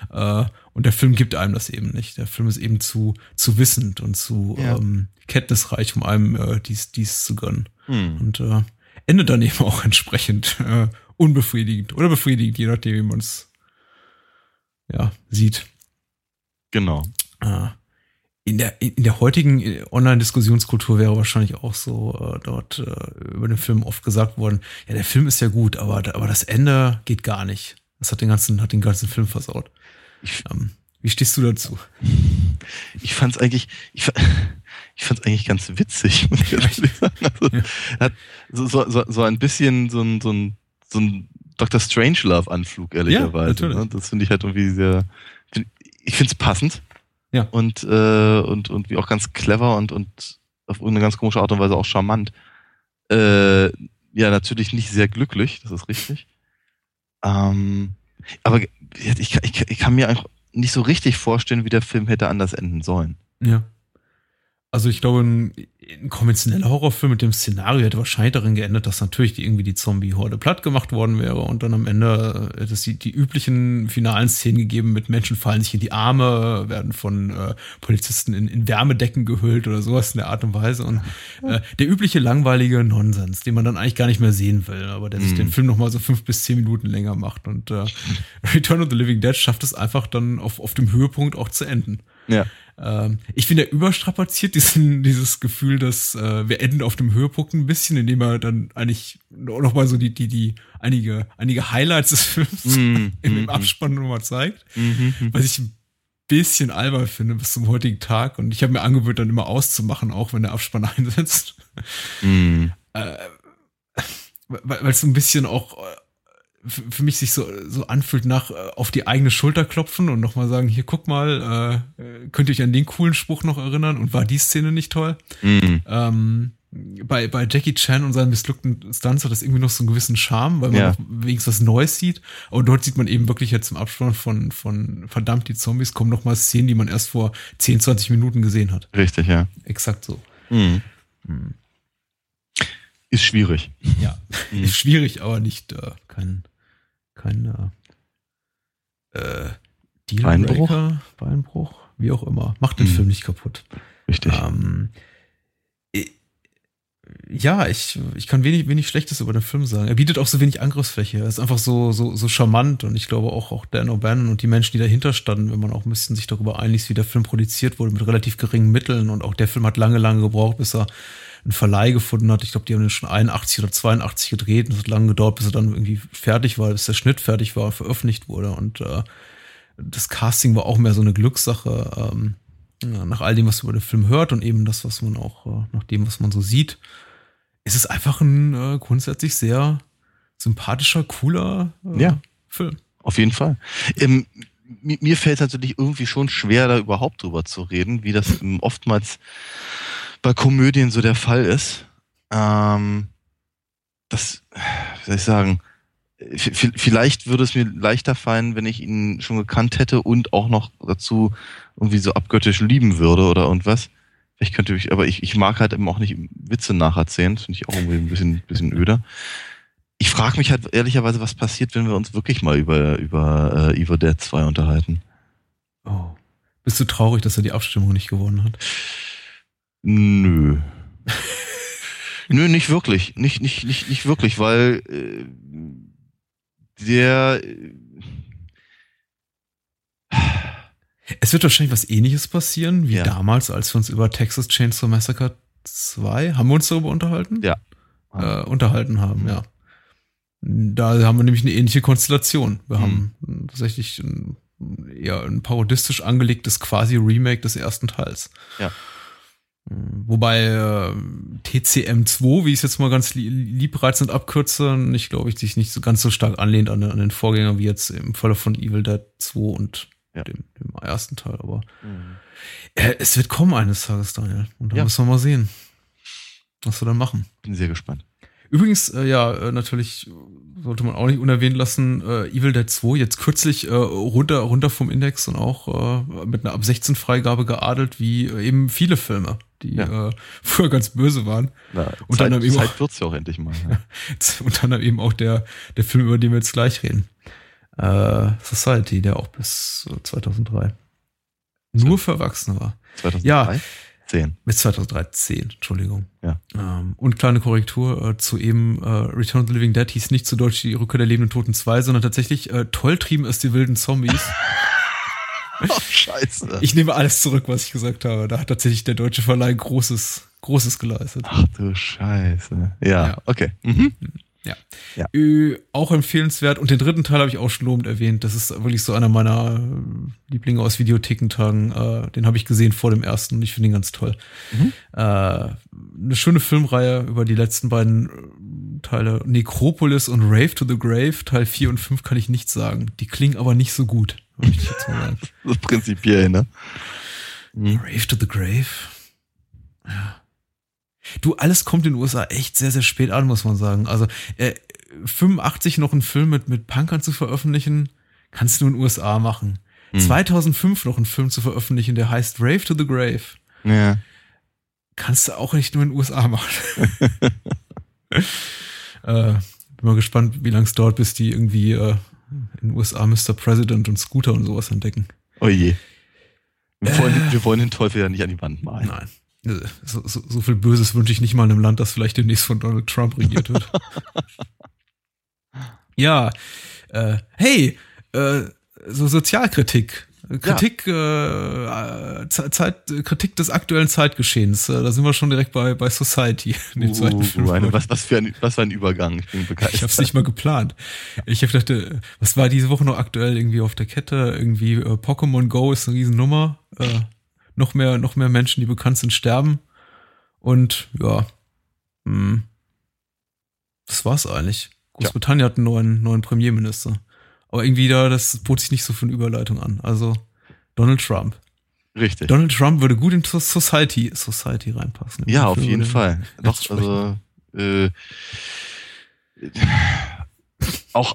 Äh, und der Film gibt einem das eben nicht. Der Film ist eben zu, zu wissend und zu ja. ähm, kenntnisreich, um einem äh, dies, dies zu gönnen. Mhm. Und äh, endet dann eben auch entsprechend äh, unbefriedigend oder befriedigend, je nachdem, wie man es ja, sieht. Genau. Ah. In der, in der heutigen äh, Online-Diskussionskultur wäre wahrscheinlich auch so äh, dort äh, über den Film oft gesagt worden, ja, der Film ist ja gut, aber, aber das Ende geht gar nicht. Das hat den ganzen, hat den ganzen Film versaut. Ich, ähm, wie stehst du dazu? Ich fand's eigentlich, ich, ich fand's eigentlich ganz witzig, muss ich ehrlich sagen. Also, ja. hat so, so, so ein bisschen so ein, so ein so ein Dr. Strangelove-Anflug, ehrlicherweise. Ja, ne? Das finde ich halt irgendwie sehr. Ich finde es passend. Ja. Und, äh, und, und wie auch ganz clever und, und auf irgendeine ganz komische Art und Weise auch charmant. Äh, ja, natürlich nicht sehr glücklich, das ist richtig. Ähm, aber ich, ich, ich kann mir einfach nicht so richtig vorstellen, wie der Film hätte anders enden sollen. Ja. Also ich glaube, ein, ein konventioneller Horrorfilm mit dem Szenario hätte wahrscheinlich darin geändert, dass natürlich die, irgendwie die Zombie-Horde platt gemacht worden wäre und dann am Ende hätte es die, die üblichen finalen Szenen gegeben mit Menschen fallen sich in die Arme, werden von äh, Polizisten in, in Wärmedecken gehüllt oder sowas in der Art und Weise und äh, der übliche langweilige Nonsens, den man dann eigentlich gar nicht mehr sehen will, aber der sich mm. den Film nochmal so fünf bis zehn Minuten länger macht und äh, Return of the Living Dead schafft es einfach dann auf, auf dem Höhepunkt auch zu enden. Ja. Ähm, ich finde, er überstrapaziert diesen, dieses Gefühl, dass äh, wir enden auf dem Höhepunkt ein bisschen, indem er dann eigentlich noch mal so die, die, die einige, einige Highlights des Films mm, im, mm, Abspann nochmal zeigt. Mm, was ich ein bisschen albern finde bis zum heutigen Tag. Und ich habe mir angewöhnt, dann immer auszumachen, auch wenn der Abspann einsetzt. Mm. Äh, weil es so ein bisschen auch äh, für mich sich so, so anfühlt nach äh, auf die eigene Schulter klopfen und nochmal sagen, hier guck mal, äh, könnt ihr euch an den coolen Spruch noch erinnern und war die Szene nicht toll? Mhm. Ähm, bei, bei Jackie Chan und seinen missglückten Stunts hat das irgendwie noch so einen gewissen Charme, weil man ja. wenigstens was Neues sieht. Aber dort sieht man eben wirklich jetzt im Abspann von, von verdammt, die Zombies kommen nochmal Szenen, die man erst vor 10, 20 Minuten gesehen hat. Richtig, ja. Exakt so. Mhm. Mhm. Ist schwierig. Ja, mhm. ist schwierig, aber nicht äh, kein kein äh, Dealbreaker, Beinbruch? Beinbruch, wie auch immer. Macht den hm. Film nicht kaputt. Richtig. Ähm, ja, ich, ich kann wenig, wenig Schlechtes über den Film sagen. Er bietet auch so wenig Angriffsfläche. Er ist einfach so, so, so charmant und ich glaube auch, auch Dan O'Bannon und die Menschen, die dahinter standen, wenn man auch ein bisschen sich darüber einig ist, wie der Film produziert wurde, mit relativ geringen Mitteln und auch der Film hat lange, lange gebraucht, bis er einen Verleih gefunden hat. Ich glaube, die haben den schon 81 oder 82 gedreht und es hat lange gedauert, bis er dann irgendwie fertig war, bis der Schnitt fertig war, veröffentlicht wurde. Und äh, das Casting war auch mehr so eine Glückssache. Ähm, ja, nach all dem, was man über den Film hört und eben das, was man auch, äh, nach dem, was man so sieht, ist es einfach ein äh, grundsätzlich sehr sympathischer, cooler äh, ja, Film. Auf jeden Fall. Ähm, mir fällt es natürlich irgendwie schon schwer, da überhaupt drüber zu reden, wie das oftmals bei Komödien so der Fall ist. Ähm, das, wie soll ich sagen, vielleicht würde es mir leichter fallen, wenn ich ihn schon gekannt hätte und auch noch dazu irgendwie so abgöttisch lieben würde oder irgendwas. Ich könnte mich, aber ich, ich mag halt eben auch nicht Witze nacherzählen. Das finde ich auch irgendwie ein bisschen, bisschen öder. Ich frage mich halt ehrlicherweise, was passiert, wenn wir uns wirklich mal über, über äh, Evil Dead 2 unterhalten. Oh. Bist du traurig, dass er die Abstimmung nicht gewonnen hat? Nö. Nö, nicht wirklich. Nicht, nicht, nicht, nicht wirklich, weil äh, der. Äh, es wird wahrscheinlich was ähnliches passieren, wie ja. damals, als wir uns über Texas Chainsaw Massacre 2, haben wir uns darüber unterhalten? Ja. Äh, unterhalten haben, ja. Da haben wir nämlich eine ähnliche Konstellation. Wir mhm. haben tatsächlich ja ein parodistisch angelegtes quasi Remake des ersten Teils. Ja. Wobei äh, TCM2, wie ich es jetzt mal ganz liebreizend abkürze, ich glaube, ich sich nicht so ganz so stark anlehnt an, an, den Vorgänger wie jetzt im Falle von Evil Dead 2 und ja. dem, dem, ersten Teil. Aber mhm. äh, es wird kommen eines Tages, Daniel. Und da ja. müssen wir mal sehen, was wir dann machen. Bin sehr gespannt. Übrigens, äh, ja, äh, natürlich sollte man auch nicht unerwähnt lassen, äh, Evil Dead 2 jetzt kürzlich äh, runter, runter vom Index und auch äh, mit einer ab 16 Freigabe geadelt, wie äh, eben viele Filme, die ja. äh, früher ganz böse waren. Na, und Zeit, dann eben Zeit wird's ja auch endlich mal. Ja. und dann eben auch der, der Film, über den wir jetzt gleich reden. Äh, Society, der auch bis 2003 nur für Erwachsene war. 2003? Ja, 10. Bis 2013, Entschuldigung. Ja. Ähm, und kleine Korrektur äh, zu eben äh, Return of the Living Dead hieß nicht zu Deutsch die Rückkehr der lebenden Toten 2, sondern tatsächlich äh, Toll trieben es die wilden Zombies. oh, scheiße. Ich nehme alles zurück, was ich gesagt habe. Da hat tatsächlich der deutsche Verleih Großes, Großes geleistet. Ach du Scheiße. Ja, ja. okay. Mhm. Ja. ja. Äh, auch empfehlenswert. Und den dritten Teil habe ich auch schon lobend erwähnt. Das ist wirklich so einer meiner äh, Lieblinge aus Videothekentagen. Äh, den habe ich gesehen vor dem ersten und ich finde ihn ganz toll. Mhm. Äh, eine schöne Filmreihe über die letzten beiden Teile. Necropolis und Rave to the Grave. Teil 4 und 5 kann ich nichts sagen. Die klingen aber nicht so gut, würde ich jetzt mal sagen. so prinzipiell, ne? Mhm. Rave to the Grave. Ja. Du, alles kommt in den USA echt sehr, sehr spät an, muss man sagen. Also äh, 85 noch einen Film mit, mit Punkern zu veröffentlichen, kannst du in den USA machen. Mhm. 2005 noch einen Film zu veröffentlichen, der heißt Rave to the Grave. Ja. Kannst du auch nicht nur in den USA machen. äh, bin mal gespannt, wie lange es dauert, bis die irgendwie äh, in den USA Mr. President und Scooter und sowas entdecken. Oh je. Wir wollen, äh, wir wollen den Teufel ja nicht an die Wand malen. Nein. So, so, so viel Böses wünsche ich nicht mal einem Land, das vielleicht demnächst von Donald Trump regiert wird. ja, äh, hey, äh, so Sozialkritik. Kritik, ja. äh, Zeit, Kritik des aktuellen Zeitgeschehens. Äh, da sind wir schon direkt bei, bei Society. In dem uh, zweiten Film. was, was, für ein, was für ein Übergang. Ich bin begeistert. Ich habe es nicht mal geplant. Ich hab gedacht, äh, was war diese Woche noch aktuell irgendwie auf der Kette? Irgendwie äh, Pokémon Go ist eine Riesennummer. Äh, noch mehr, noch mehr Menschen, die bekannt sind, sterben. Und ja, mh, hm, das war's eigentlich. Großbritannien ja. hat einen neuen, neuen Premierminister. Aber irgendwie da, das bot sich nicht so für eine Überleitung an. Also Donald Trump. Richtig. Donald Trump würde gut in Society, Society reinpassen. Ja, auf jeden Fall. Doch, also äh, auch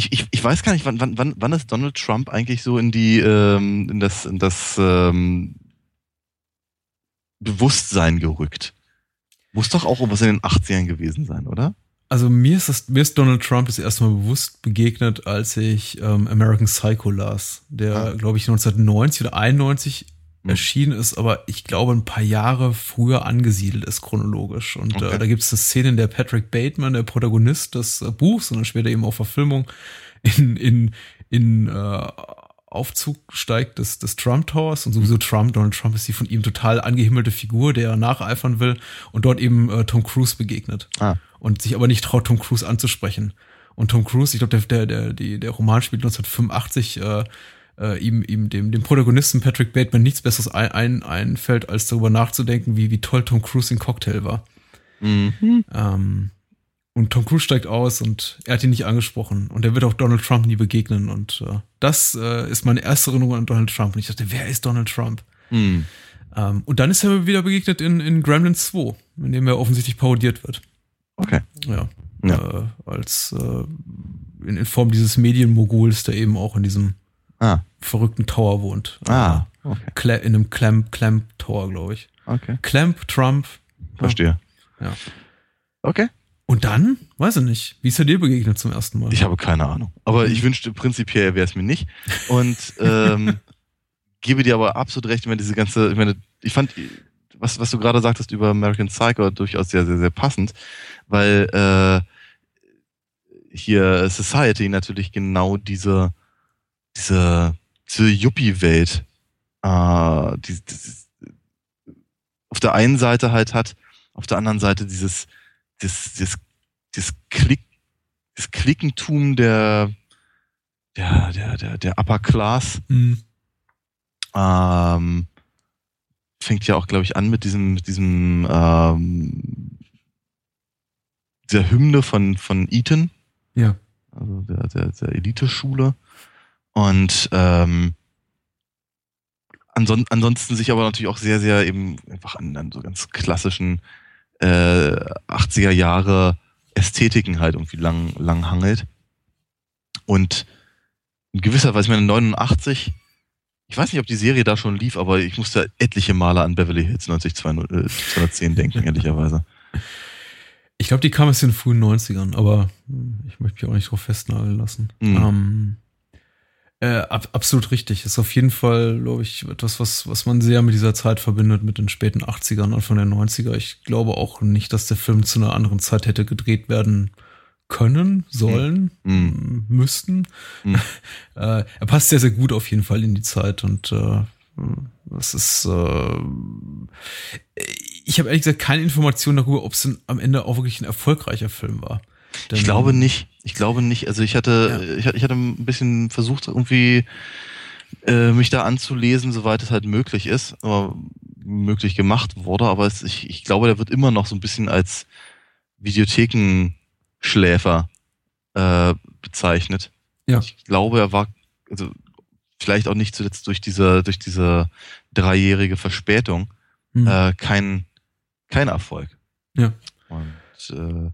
ich, ich, ich weiß gar nicht, wann, wann, wann, wann ist Donald Trump eigentlich so in die, ähm, in das, in das ähm, Bewusstsein gerückt? Muss doch auch was in den 80ern gewesen sein, oder? Also mir ist, das, mir ist Donald Trump das erste Mal bewusst begegnet, als ich ähm, American Psycho las, der, ah. glaube ich, 1990 oder 91 hm. erschienen ist, aber ich glaube ein paar Jahre früher angesiedelt ist chronologisch. Und äh, okay. äh, da gibt es eine Szene, in der Patrick Bateman, der Protagonist des äh, Buchs und dann später eben auch Verfilmung, in, in, in äh, Aufzug steigt des, des Trump Towers und sowieso Trump, Donald Trump ist die von ihm total angehimmelte Figur, der nacheifern will und dort eben äh, Tom Cruise begegnet. Ah. Und sich aber nicht traut, Tom Cruise anzusprechen. Und Tom Cruise, ich glaube, der, der, der, der Roman spielt 1985, äh, äh, ihm, ihm dem, dem Protagonisten Patrick Bateman nichts Besseres ein, ein, einfällt, als darüber nachzudenken, wie, wie toll Tom Cruise in Cocktail war. Mhm. Ähm, und Tom Cruise steigt aus und er hat ihn nicht angesprochen und er wird auch Donald Trump nie begegnen. Und äh, das äh, ist meine erste Erinnerung an Donald Trump. Und ich dachte, wer ist Donald Trump? Mhm. Ähm, und dann ist er mir wieder begegnet in, in Gremlins 2, in dem er offensichtlich parodiert wird. Okay. Ja. ja. Äh, als äh, in, in Form dieses Medienmoguls, der eben auch in diesem ah. verrückten Tower wohnt. Ah, okay. In einem Clamp, Clamp Tower, glaube ich. Okay. Clamp, Trump. Verstehe. Ja. Okay. Und dann, weiß ich nicht, wie ist er dir begegnet zum ersten Mal? Ich habe keine Ahnung. Aber ich wünschte prinzipiell wäre es mir nicht. Und ähm, gebe dir aber absolut recht, wenn diese ganze, ich meine, ich fand, was, was du gerade sagtest über American Psycho durchaus sehr, sehr, sehr passend, weil äh, hier Society natürlich genau diese diese, diese Yuppie-Welt äh, die, die, auf der einen Seite halt hat, auf der anderen Seite dieses, dieses, dieses, dieses Klick, das Klickentum der, der, der, der, der Upper Class. Mhm. Ähm, fängt ja auch, glaube ich, an mit diesem, mit diesem, ähm, dieser Hymne von, von Eton. Ja. Also der, der, der Elite-Schule. Und ähm, anson ansonsten sich aber natürlich auch sehr, sehr eben einfach an, an so ganz klassischen äh, 80er Jahre Ästhetiken halt irgendwie lang, lang hangelt. Und in gewisser Weise, ich meine, 89, ich weiß nicht, ob die Serie da schon lief, aber ich musste etliche Male an Beverly Hills 90210 denken, ehrlicherweise. Ich glaube, die kam erst in den frühen 90ern, aber ich möchte mich auch nicht drauf festnageln lassen. Mhm. Ähm, äh, ab, absolut richtig. Ist auf jeden Fall, glaube ich, etwas, was, was man sehr mit dieser Zeit verbindet, mit den späten 80ern, Anfang der 90er. Ich glaube auch nicht, dass der Film zu einer anderen Zeit hätte gedreht werden können, sollen, Mhm. müssten. Mhm. äh, er passt sehr, sehr gut auf jeden Fall in die Zeit und äh, das ist äh, ich habe ehrlich gesagt keine Information darüber, ob es am Ende auch wirklich ein erfolgreicher Film war. Ich Denn- glaube nicht. Ich glaube nicht. Also ich hatte, ich, ich hatte ein bisschen versucht, irgendwie äh, mich da anzulesen, soweit es halt möglich ist, aber möglich gemacht wurde. Aber es, ich, ich glaube, der wird immer noch so ein bisschen als Videothekenschläfer äh, bezeichnet. Ja. Ich glaube, er war, also vielleicht auch nicht zuletzt durch diese, durch diese dreijährige Verspätung Hm. äh, kein, kein Erfolg. Ja. Und äh,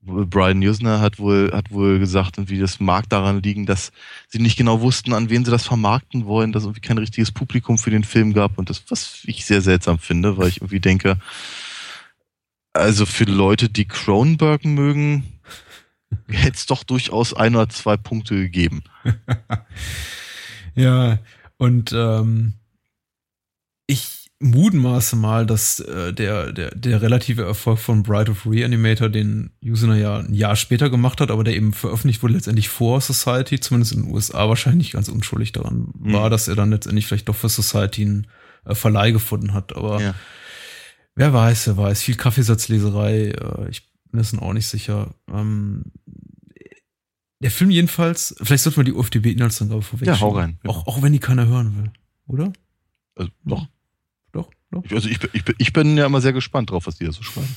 Brian Usner hat wohl, hat wohl gesagt, irgendwie das mag daran liegen, dass sie nicht genau wussten, an wen sie das vermarkten wollen, dass es irgendwie kein richtiges Publikum für den Film gab und das, was ich sehr seltsam finde, weil ich irgendwie denke, also für Leute, die Cronenberg mögen, hätte es doch durchaus ein oder zwei Punkte gegeben. Ja, und ähm, ich mutmaße mal, dass äh, der, der, der relative Erfolg von Bride of Reanimator, den Usener ja ein Jahr später gemacht hat, aber der eben veröffentlicht wurde letztendlich vor Society, zumindest in den USA wahrscheinlich ganz unschuldig daran Mhm. war, dass er dann letztendlich vielleicht doch für Society einen äh, Verleih gefunden hat. Aber Ja. Wer weiß, wer weiß. Viel Kaffeesatzleserei, äh, ich bin es auch nicht sicher. Ähm, der Film jedenfalls, vielleicht sollten wir die UFDB-Inhaltsangabe vorweg. Ja, hau rein. Auch, auch wenn die keiner hören will, oder? Also, doch. Doch, doch. Also ich, bin- ich, bin- ich bin ja immer sehr gespannt drauf, was die da so schreiben.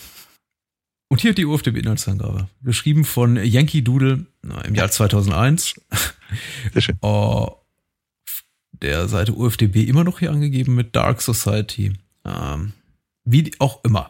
Und hier die UFDB-Inhaltsangabe. Geschrieben von Yankee Doodle im Jahr 2001. Sehr schön. Oh, der Seite UFDB immer noch hier angegeben mit Dark Society. Ähm, wie auch immer.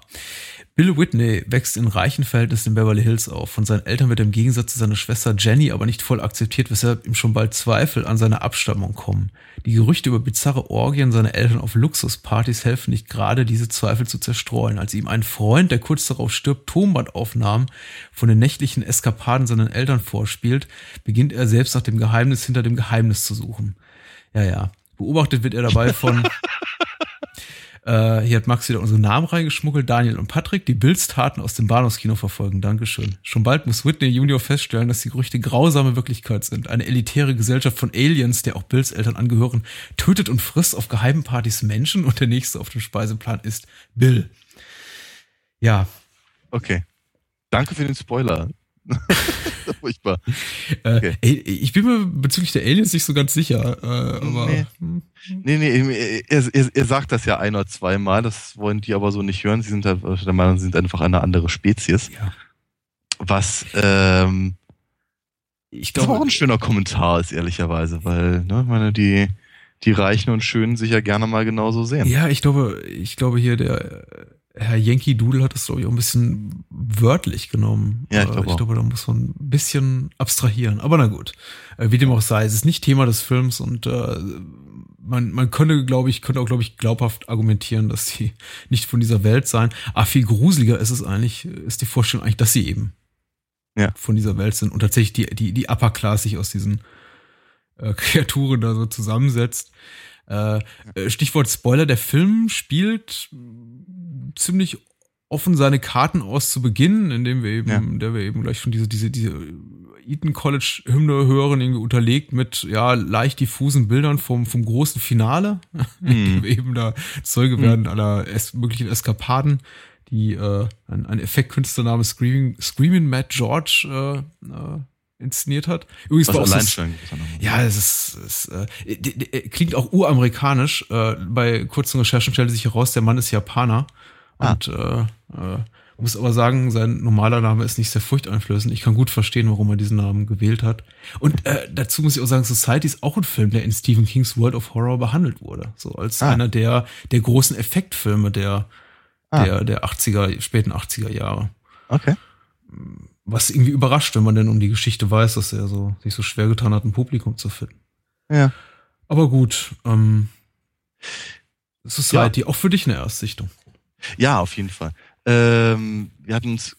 Bill Whitney wächst in reichen Verhältnissen in Beverly Hills auf. Von seinen Eltern wird er im Gegensatz zu seiner Schwester Jenny aber nicht voll akzeptiert, weshalb ihm schon bald Zweifel an seiner Abstammung kommen. Die Gerüchte über bizarre Orgien seiner Eltern auf Luxuspartys helfen nicht gerade, diese Zweifel zu zerstreuen. Als ihm ein Freund, der kurz darauf stirbt, Tonbandaufnahmen von den nächtlichen Eskapaden seiner Eltern vorspielt, beginnt er selbst nach dem Geheimnis hinter dem Geheimnis zu suchen. Ja, ja. Beobachtet wird er dabei von Äh, hier hat Max wieder unsere Namen reingeschmuggelt, Daniel und Patrick, die Bills Taten aus dem Bahnhofskino verfolgen. Dankeschön. Schon bald muss Whitney Junior feststellen, dass die Gerüchte grausame Wirklichkeit sind. Eine elitäre Gesellschaft von Aliens, der auch Bills Eltern angehören, tötet und frisst auf geheimen Partys Menschen und der nächste auf dem Speiseplan ist Bill. Ja, Okay. Danke für den Spoiler. Furchtbar. äh, Okay. ey, ich bin mir bezüglich der Aliens nicht so ganz sicher, äh, aber Nee. hm, Nee, nee, er, er, er sagt das ja ein oder zweimal, das wollen die aber so nicht hören. Sie sind der Meinung, sie sind einfach eine andere Spezies. ja. Was ähm, Ich das aber auch glaube, ein schöner Kommentar ist, ehrlicherweise, weil, ne, ich meine, die, die Reichen und Schönen sich ja gerne mal genauso sehen. Ja, ich glaube, ich glaube hier der äh, Herr Yankee Doodle hat das glaube ich auch ein bisschen wörtlich genommen. Ja, ich Äh, glaube ich auch. glaube, da muss man ein bisschen abstrahieren. Aber na gut, äh, wie dem auch sei, es ist nicht Thema des Films und äh, man, man könnte, glaube ich, könnte auch, glaube ich, glaubhaft argumentieren, dass sie nicht von dieser Welt seien. Aber viel gruseliger ist es eigentlich, ist die Vorstellung eigentlich, dass sie eben Ja. von dieser Welt sind und tatsächlich die, die, die Upper Class sich aus diesen äh, Kreaturen da so zusammensetzt. Äh, äh, Stichwort Spoiler, der Film spielt ziemlich offen seine Karten aus zu Beginn, indem wir eben, Ja. der wir eben gleich schon diese, diese, diese Eton College Hymne hören, irgendwie unterlegt mit, ja, leicht diffusen Bildern vom, vom großen Finale, indem wir eben da Zeuge werden aller es möglichen Eskapaden, die, äh, ein, ein Effektkünstler namens Screaming, Screaming Matt George, äh, äh, inszeniert hat. Übrigens Was war auch allein so, ja, es ist, es äh, klingt auch uramerikanisch. Äh, bei kurzen Recherchen stellte sich heraus, der Mann ist Japaner. Ah. Und äh, äh, muss aber sagen, sein normaler Name ist nicht sehr furchteinflößend. Ich kann gut verstehen, warum er diesen Namen gewählt hat. Und äh, dazu muss ich auch sagen, Society ist auch ein Film, der in Stephen Kings World of Horror behandelt wurde. So als Ah. einer der, der großen Effektfilme der, Ah. der, der 80er, späten 80er Jahre. Okay. Was irgendwie überrascht, wenn man denn um die Geschichte weiß, dass er so, sich so schwer getan hat, ein Publikum zu finden. Ja. Aber gut, ähm, Society, auch für dich eine Erstsichtung. Ja, auf jeden Fall. Ähm, wir hatten uns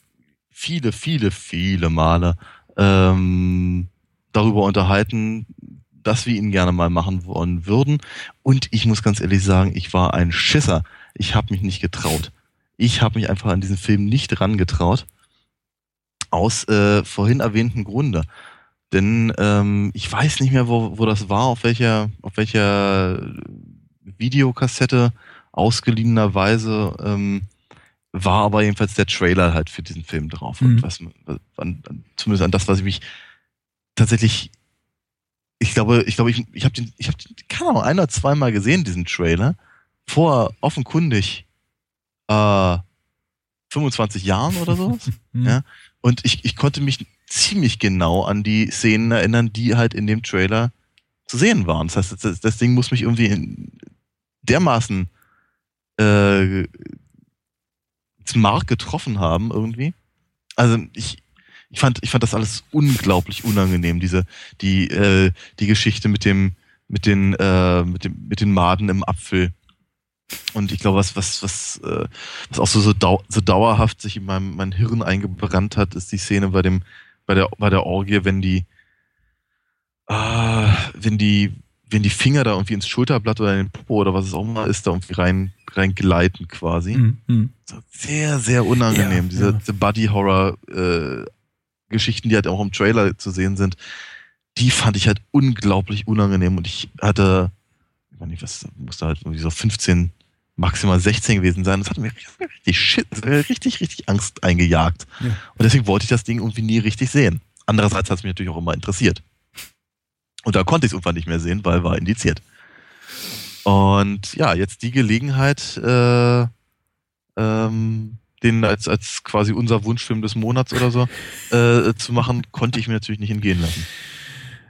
viele, viele, viele Male ähm, darüber unterhalten, dass wir ihn gerne mal machen wollen würden. Und ich muss ganz ehrlich sagen, ich war ein Schisser. Ich habe mich nicht getraut. Ich habe mich einfach an diesen Film nicht rangetraut. Aus äh, vorhin erwähnten Grunde. Denn ähm, ich weiß nicht mehr, wo, wo das war, auf welcher, auf welcher Videokassette ausgeliehenerweise ähm, war aber jedenfalls der Trailer halt für diesen Film drauf. Mhm. Und was, an, an, zumindest an das, was ich mich tatsächlich, ich glaube, ich glaube, ich, ich habe den, ich habe den, keine Ahnung, ein oder zweimal gesehen, diesen Trailer, vor offenkundig äh, 25 Jahren oder sowas. Hm. Ja. Und ich, ich konnte mich ziemlich genau an die Szenen erinnern, die halt in dem Trailer zu sehen waren. Das heißt, das, das Ding muss mich irgendwie in, dermaßen äh, ins Mark getroffen haben irgendwie. Also ich, ich fand, ich fand das alles unglaublich unangenehm. Diese, die, äh, die Geschichte mit dem, mit den, äh, mit dem, mit den Maden im Apfel. Und ich glaube, was, was, was, äh, was auch so, so, dau so dauerhaft sich in meinem mein Hirn eingebrannt hat, ist die Szene bei dem, bei der, bei der Orgie, wenn die, ah, wenn die, wenn die Finger da irgendwie ins Schulterblatt oder in den Popo oder was es auch immer ist, da irgendwie rein, rein gleiten quasi. Hm, hm. So sehr, sehr unangenehm. Ja, diese ja. diese Buddy-Horror-Geschichten, die halt auch im Trailer zu sehen sind, die fand ich halt unglaublich unangenehm und ich hatte, ich weiß nicht, was, musste halt irgendwie so 15, maximal 16 gewesen sein. Das hat mir richtig shit, richtig, richtig Angst eingejagt. Ja. Und deswegen wollte ich das Ding irgendwie nie richtig sehen. Andererseits hat es mich natürlich auch immer interessiert. Und da konnte ich es irgendwann nicht mehr sehen, weil war indiziert. Und ja, jetzt die Gelegenheit, äh, ähm, den als, als quasi unser Wunschfilm des Monats oder so äh, zu machen, konnte ich mir natürlich nicht entgehen lassen.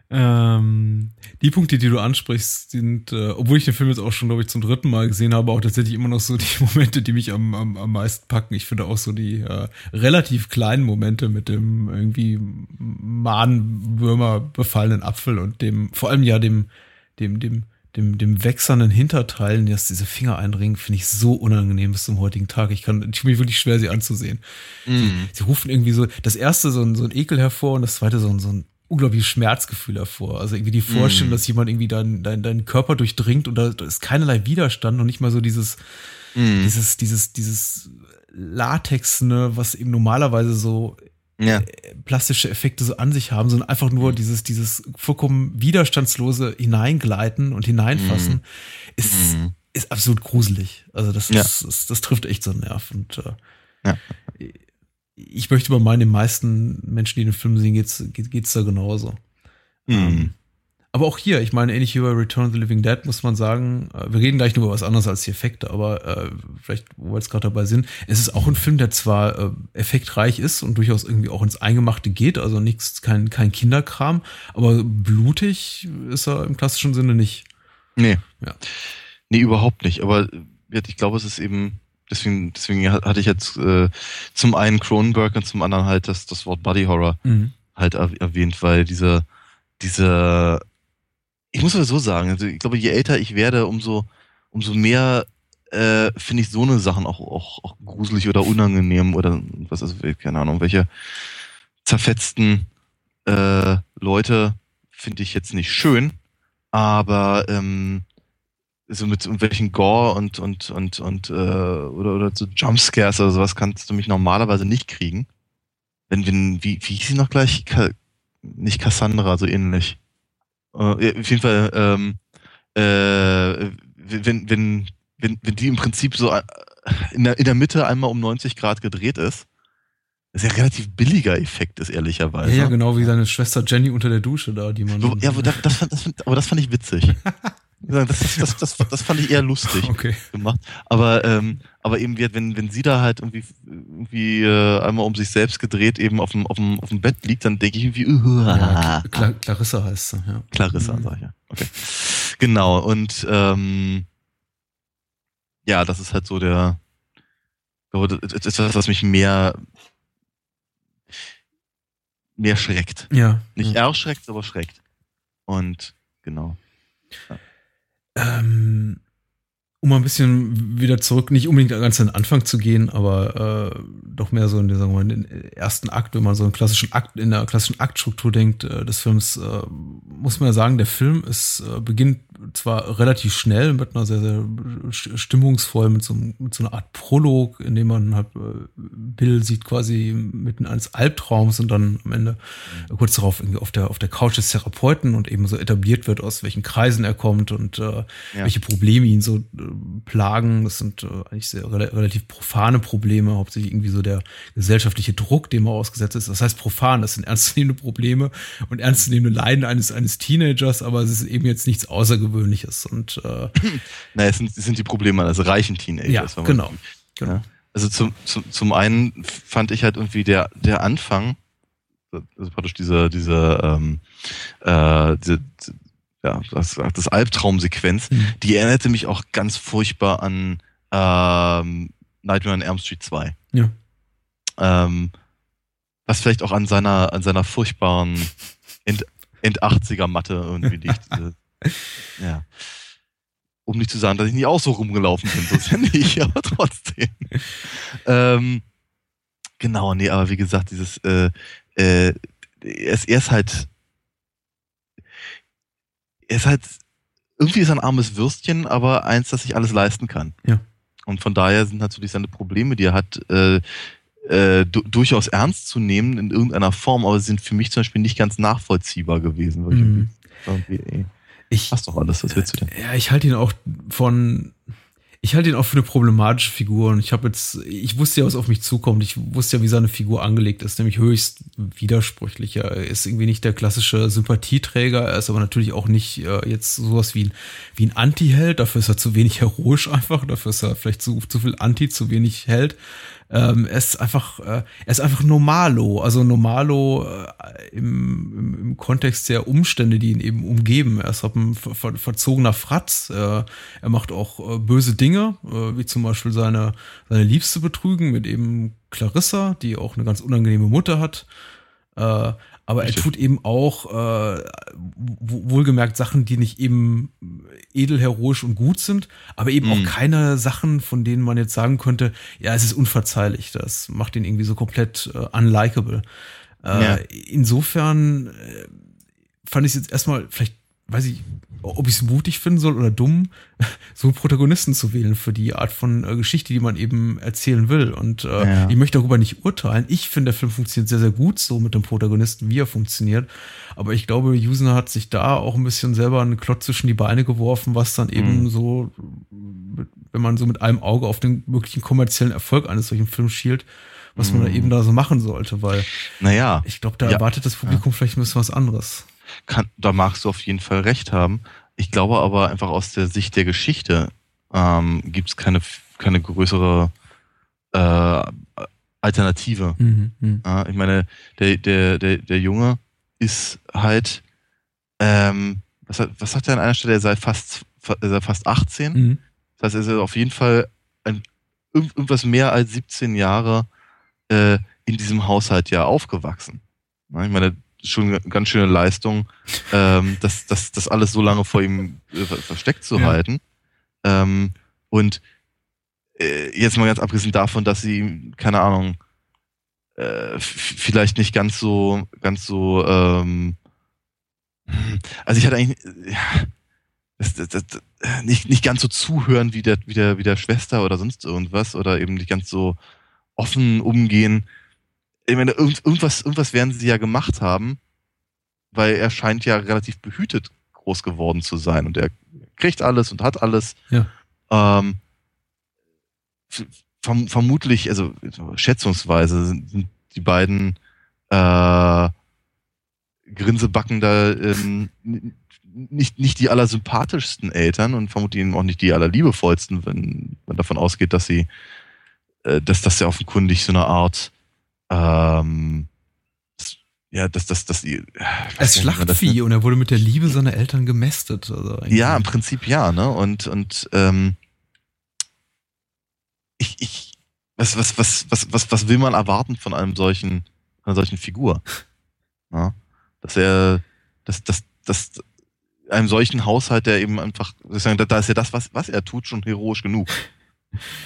Ähm, die Punkte, die du ansprichst, sind, äh, obwohl ich den Film jetzt auch schon, glaube ich, zum dritten Mal gesehen habe, auch tatsächlich immer noch so die Momente, die mich am, am, am meisten packen. Ich finde auch so die äh, relativ kleinen Momente mit dem irgendwie Madenwürmer befallenen Apfel und dem, vor allem ja dem, dem, dem, dem, dem wächsernden Hinterteilen, das diese Finger einringen, finde ich so unangenehm bis zum heutigen Tag. Ich kann, ich mich wirklich schwer, sie anzusehen. Sie, sie rufen irgendwie so, das erste so ein, so ein Ekel hervor und das zweite so ein, so ein unglaubliches Schmerzgefühl hervor. Also irgendwie die Vorstellung, dass jemand irgendwie deinen dein, deinen Körper durchdringt und da, da ist keinerlei Widerstand und nicht mal so dieses, dieses, dieses, dieses Latex, ne, was eben normalerweise so Ja. äh, plastische Effekte so an sich haben, sondern einfach nur dieses, dieses vollkommen widerstandslose Hineingleiten und Hineinfassen ist, Mhm. ist absolut gruselig. Also das, Ja. das, das, das trifft echt so einen Nerv. Und äh, Ja. Ich möchte über meine meisten Menschen, die den Film sehen, geht's, geht, geht's da genauso. Mhm. Aber auch hier, ich meine, ähnlich wie bei Return of the Living Dead, muss man sagen, äh, wir reden gleich nur über was anderes als die Effekte, aber äh, vielleicht, wo wir jetzt gerade dabei sind, es ist auch ein Film, der zwar äh, effektreich ist und durchaus irgendwie auch ins Eingemachte geht, also nichts, kein, kein Kinderkram, aber blutig ist er im klassischen Sinne nicht. Nee. Ja. Nee, überhaupt nicht. Aber äh, ich glaube, es ist eben, deswegen, deswegen hatte ich jetzt äh, zum einen Cronenberg und zum anderen halt das, das Wort Body Horror Mhm. halt er erwähnt, weil diese, diese, ich muss aber so sagen, also ich glaube, je älter ich werde, umso, umso mehr äh, finde ich so eine Sachen auch, auch, auch gruselig oder unangenehm oder was ist, keine Ahnung, welche zerfetzten äh, Leute finde ich jetzt nicht schön, aber ähm, so mit irgendwelchen Gore und und und und äh, oder oder so Jumpscares oder sowas kannst du mich normalerweise nicht kriegen. Wenn wenn wie wie hieß sie noch gleich Ka nicht Cassandra so ähnlich. Äh, ja, auf jeden Fall ähm, äh, wenn wenn wenn wenn die im Prinzip so äh, in der in der Mitte einmal um 90 Grad gedreht ist, sehr relativ billiger Effekt ist, ehrlicherweise. Ja, ja, genau wie seine Schwester Jenny unter der Dusche da, die man. Ja, aber das, das, fand, das, fand, aber das fand ich witzig. Das, das, das, das, fand ich eher lustig okay. gemacht. Aber, ähm, aber eben, wenn, wenn sie da halt irgendwie, irgendwie äh, einmal um sich selbst gedreht eben auf dem, auf dem, auf dem Bett liegt, dann denke ich irgendwie, uh, ja, Cla Clarissa heißt sie, ja. Clarissa, mhm. sag ich ja. Okay. Genau, und ähm, ja, das ist halt so der, das ist das, was mich mehr mehr schreckt. Ja. Nicht ja. erschreckt, aber schreckt. Und genau. Ja. Ähm, um mal ein bisschen wieder zurück, nicht unbedingt ganz an den Anfang zu gehen, aber äh, doch mehr so in, sagen wir mal, in den ersten Akt, wenn man so einen klassischen Akt, in der klassischen Aktstruktur denkt äh, des Films, äh, muss man ja sagen, der Film ist, äh, beginnt zwar relativ schnell mit einer sehr, sehr stimmungsvoll, mit so, mit so einer Art Prolog, in dem man halt äh, Bill sieht quasi mitten eines Albtraums und dann am Ende mhm. kurz darauf irgendwie auf der, auf der Couch des Therapeuten und eben so etabliert wird, aus welchen Kreisen er kommt und äh, ja. welche Probleme ihn so äh, plagen. Das sind äh, eigentlich sehr re relativ profane Probleme, hauptsächlich irgendwie so der gesellschaftliche Druck, dem er ausgesetzt ist. Das heißt profan, das sind ernstzunehmende Probleme und ernstzunehmende Leiden eines, eines Teenagers, aber es ist eben jetzt nichts Außergewöhnliches. Und äh, naja, es sind, es sind die Probleme eines reichen Teenagers. Ja, genau. genau. Ja. Also zum, zum, zum einen fand ich halt irgendwie der, der Anfang, also praktisch diese, diese, ähm, äh, diese, ja, das, das Albtraumsequenz, mhm. die erinnerte mich auch ganz furchtbar an ähm, Nightmare on Elm Street 2. Ja. Ähm, was vielleicht auch an seiner, an seiner furchtbaren End, End 80er Matte irgendwie liegt. ja. Um nicht zu sagen, dass ich nicht auch so rumgelaufen bin, so ist ja nicht, aber trotzdem. ähm, genau, nee, aber wie gesagt, dieses, äh, äh, er ist, er ist halt er ist halt, irgendwie ist er ein armes Würstchen, aber eins, das sich alles leisten kann. Ja. Und von daher sind natürlich seine Probleme, die er hat, äh, äh, durchaus ernst zu nehmen in irgendeiner Form, aber sie sind für mich zum Beispiel nicht ganz nachvollziehbar gewesen. Mhm. ich, ey, ich hast doch alles, was willst du denn? Ja, ich halte ihn auch von ich halte ihn auch für eine problematische Figur und ich habe jetzt, ich wusste ja, was auf mich zukommt. Ich wusste ja, wie seine Figur angelegt ist, nämlich höchst widersprüchlich. Er ist irgendwie nicht der klassische Sympathieträger, er ist aber natürlich auch nicht äh, jetzt sowas wie ein, wie ein Anti-Held. Dafür ist er zu wenig heroisch einfach, dafür ist er vielleicht zu, zu viel Anti, zu wenig Held. Ähm, er ist einfach, äh, er ist einfach Normalo, also Normalo äh, im, im, im, Kontext der Umstände, die ihn eben umgeben. Er ist halt ein ver ver verzogener Fratz. Äh, er macht auch äh, böse Dinge, äh, wie zum Beispiel seine, seine Liebste betrügen mit eben Clarissa, die auch eine ganz unangenehme Mutter hat. Äh, aber er tut eben auch äh, wohlgemerkt Sachen, die nicht eben edel, heroisch und gut sind, aber eben mm. auch mhm. keine Sachen, von denen man jetzt sagen könnte, ja, es ist unverzeihlich. Das macht ihn irgendwie so komplett äh, unlikable. Äh, ja. Insofern äh, fand ich es jetzt erstmal vielleicht weiß ich, ob ich es mutig finden soll oder dumm, so Protagonisten zu wählen für die Art von äh, Geschichte, die man eben erzählen will. Und äh, ja. ich möchte darüber nicht urteilen. Ich finde, der Film funktioniert sehr, sehr gut so mit dem Protagonisten, wie er funktioniert. Aber ich glaube, Jusner hat sich da auch ein bisschen selber einen Klotz zwischen die Beine geworfen, was dann eben mhm. so, wenn man so mit einem Auge auf den möglichen kommerziellen Erfolg eines solchen Films schielt, was man da mhm. eben da so machen sollte, weil naja, ich glaube, da ja. erwartet das Publikum ja. vielleicht ein bisschen was anderes kann, da magst du auf jeden Fall recht haben. Ich glaube aber einfach aus der Sicht der Geschichte ähm, gibt es keine, keine größere äh, Alternative. Mhm, mh. ja, ich meine, der, der, der, der Junge ist halt, ähm, was, hat, was sagt er an einer Stelle? Er sei fast, er sei fast 18. Mhm. Das heißt, er ist auf jeden Fall ein, irgendwas mehr als 17 Jahre äh, in diesem Haushalt ja aufgewachsen. Ich meine, schon eine ganz schöne Leistung, ähm, das, das, das alles so lange vor ihm äh, versteckt zu ja. halten. Ähm, und äh, jetzt mal ganz abgesehen davon, dass sie, keine Ahnung, äh, vielleicht nicht ganz so, ganz so, ähm, also ich hatte eigentlich, ja, das, das, das, nicht, nicht ganz so zuhören wie der, wie der, wie der Schwester oder sonst irgendwas oder eben nicht ganz so offen umgehen ich meine, irgendwas, irgendwas werden sie ja gemacht haben, weil er scheint ja relativ behütet groß geworden zu sein und er kriegt alles und hat alles. Ja. Ähm, verm vermutlich, also schätzungsweise sind die beiden äh, Grinsebacken da ähm, nicht, nicht die allersympathischsten Eltern und vermutlich auch nicht die allerliebevollsten, wenn man davon ausgeht, dass sie, äh, dass das ja offenkundig so eine Art ähm, ja, dass das, das, das als Schlachtvieh und er wurde mit der Liebe seiner Eltern gemästet. Also ja, im Prinzip ja, ne? Und und ähm, ich, ich, was, was, was, was, was, was will man erwarten von einem solchen, einer solchen Figur? Ja? Dass er, dass, dass, dass einem solchen Haushalt, der eben einfach, da ist ja das, was, was er tut, schon heroisch genug.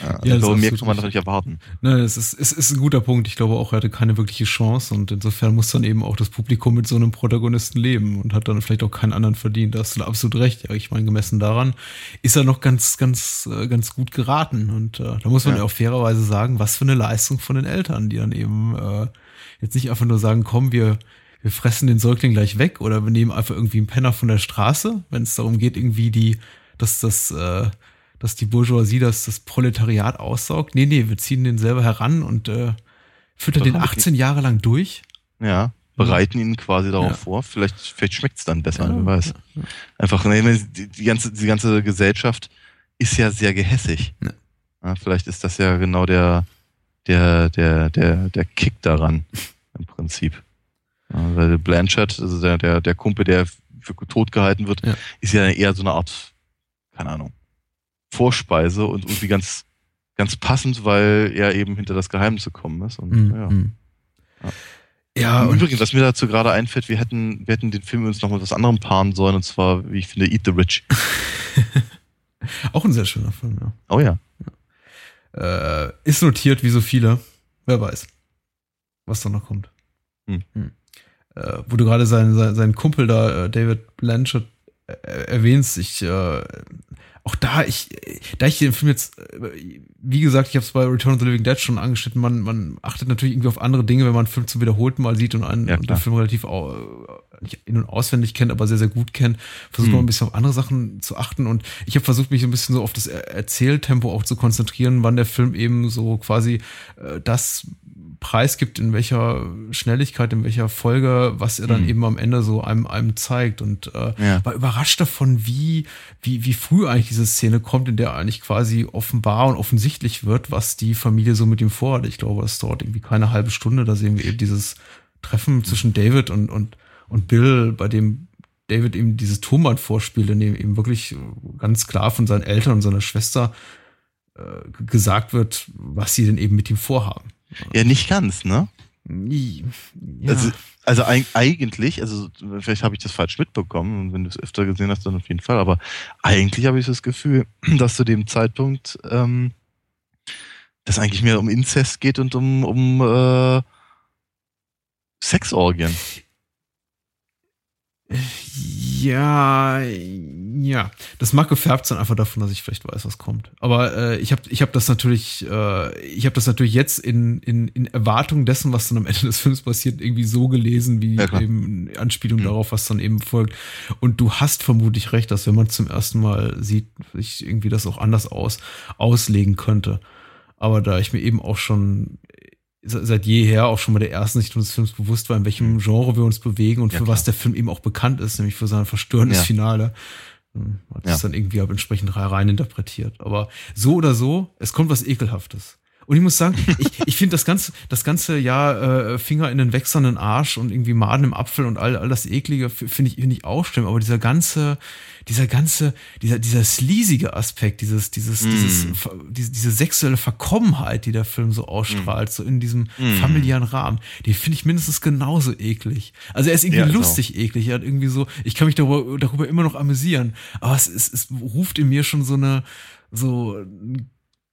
Ja, ja, also mehr kann man doch nicht erwarten. Ne, es ist, es ist ein guter Punkt. Ich glaube auch, er hatte keine wirkliche Chance und insofern muss dann eben auch das Publikum mit so einem Protagonisten leben und hat dann vielleicht auch keinen anderen verdient. Da hast du absolut recht. Ja, ich meine, gemessen daran ist er noch ganz, ganz, äh, ganz gut geraten und äh, da muss man ja. auch fairerweise sagen, was für eine Leistung von den Eltern, die dann eben äh, jetzt nicht einfach nur sagen, komm, wir, wir fressen den Säugling gleich weg oder wir nehmen einfach irgendwie einen Penner von der Straße, wenn es darum geht, irgendwie die, dass das, äh, dass die Bourgeoisie das, das Proletariat aussaugt. Nee, nee, wir ziehen den selber heran und äh, füttern den 18 Jahre lang durch. Ja, bereiten ihn quasi darauf ja. vor. Vielleicht, vielleicht schmeckt es dann besser, ja, wer weiß. Ja, Einfach, nee, die, die, ganze, die ganze Gesellschaft ist ja sehr gehässig. Ja. vielleicht ist das ja genau der, der, der, der, der Kick daran, im Prinzip. weil Blanchard, also der, der, der Kumpel, der für tot gehalten wird, ist ja eher so eine Art, keine Ahnung, Vorspeise und irgendwie ganz, ganz passend, weil er eben hinter das Geheimnis gekommen ist. Und, mm, ja. Ja. Ja, übrigens, was mir dazu gerade einfällt, wir hätten, wir hätten den Film uns noch mit was anderem paaren sollen, und zwar, wie ich finde, Eat the Rich. Auch ein sehr schöner Film, ja. Oh ja. ja. Äh, ist notiert wie so viele. Wer weiß, was da noch kommt. Hm. Hm. Äh, wo du gerade seinen, seinen, seinen Kumpel da, äh, David Blanchett, äh, erwähnst, ich äh, auch da, ich, da ich den Film jetzt, wie gesagt, ich habe es bei Return of the Living Dead schon angeschnitten, man, man achtet natürlich irgendwie auf andere Dinge, wenn man einen Film zum wiederholten Mal sieht und einen ja, und den Film relativ auch, nicht in- und auswendig kennt, aber sehr, sehr gut kennt, versucht hm. man ein bisschen auf andere Sachen zu achten und ich habe versucht, mich ein bisschen so auf das Erzähltempo auch zu konzentrieren, wann der Film eben so quasi äh, das preisgibt, in welcher Schnelligkeit, in welcher Folge, was er dann mhm. eben am Ende so einem, einem zeigt. Und äh, ja. war überrascht davon, wie, wie, wie früh eigentlich diese Szene kommt, in der eigentlich quasi offenbar und offensichtlich wird, was die Familie so mit ihm vorhat. Ich glaube, es dauert irgendwie keine halbe Stunde. Da sehen wir eben dieses Treffen zwischen David und, und, und Bill, bei dem David eben dieses Tonband vorspielt, in dem eben wirklich ganz klar von seinen Eltern und seiner Schwester äh, gesagt wird, was sie denn eben mit ihm vorhaben. Ja, nicht ganz, ne? Ja. Also, also eigentlich, also vielleicht habe ich das falsch mitbekommen und wenn du es öfter gesehen hast, dann auf jeden Fall, aber eigentlich habe ich das Gefühl, dass zu dem Zeitpunkt ähm, das eigentlich mehr um Inzest geht und um, um äh, Sexorgien. Ja, ja. Das mag gefärbt sein einfach davon, dass ich vielleicht weiß, was kommt. Aber äh, ich habe ich hab das natürlich, äh, ich habe das natürlich jetzt in, in, in Erwartung dessen, was dann am Ende des Films passiert, irgendwie so gelesen, wie ja, eben Anspielung mhm. darauf, was dann eben folgt. Und du hast vermutlich recht, dass wenn man zum ersten Mal sieht, ich irgendwie das auch anders aus auslegen könnte. Aber da ich mir eben auch schon seit jeher auch schon bei der ersten Sichtung des Films bewusst war, in welchem mhm. Genre wir uns bewegen und ja, für klar. was der Film eben auch bekannt ist, nämlich für sein verstörendes ja. Finale. Hm, hat es ja. dann irgendwie auch entsprechend rein interpretiert. Aber so oder so, es kommt was Ekelhaftes. Und ich muss sagen, ich, ich finde das ganze, das ganze ja äh, Finger in den wechselnden Arsch und irgendwie Maden im Apfel und all, all das Eklige finde ich, finde ich auch schlimm. Aber dieser ganze, dieser ganze, dieser, dieser sleasige Aspekt, dieses, dieses, mm. dieses, diese, diese sexuelle Verkommenheit, die der Film so ausstrahlt, mm. so in diesem mm. familiären Rahmen, die finde ich mindestens genauso eklig. Also er ist irgendwie ja, lustig genau. eklig. Er hat irgendwie so, ich kann mich darüber, darüber immer noch amüsieren. Aber es, es, es ruft in mir schon so eine, so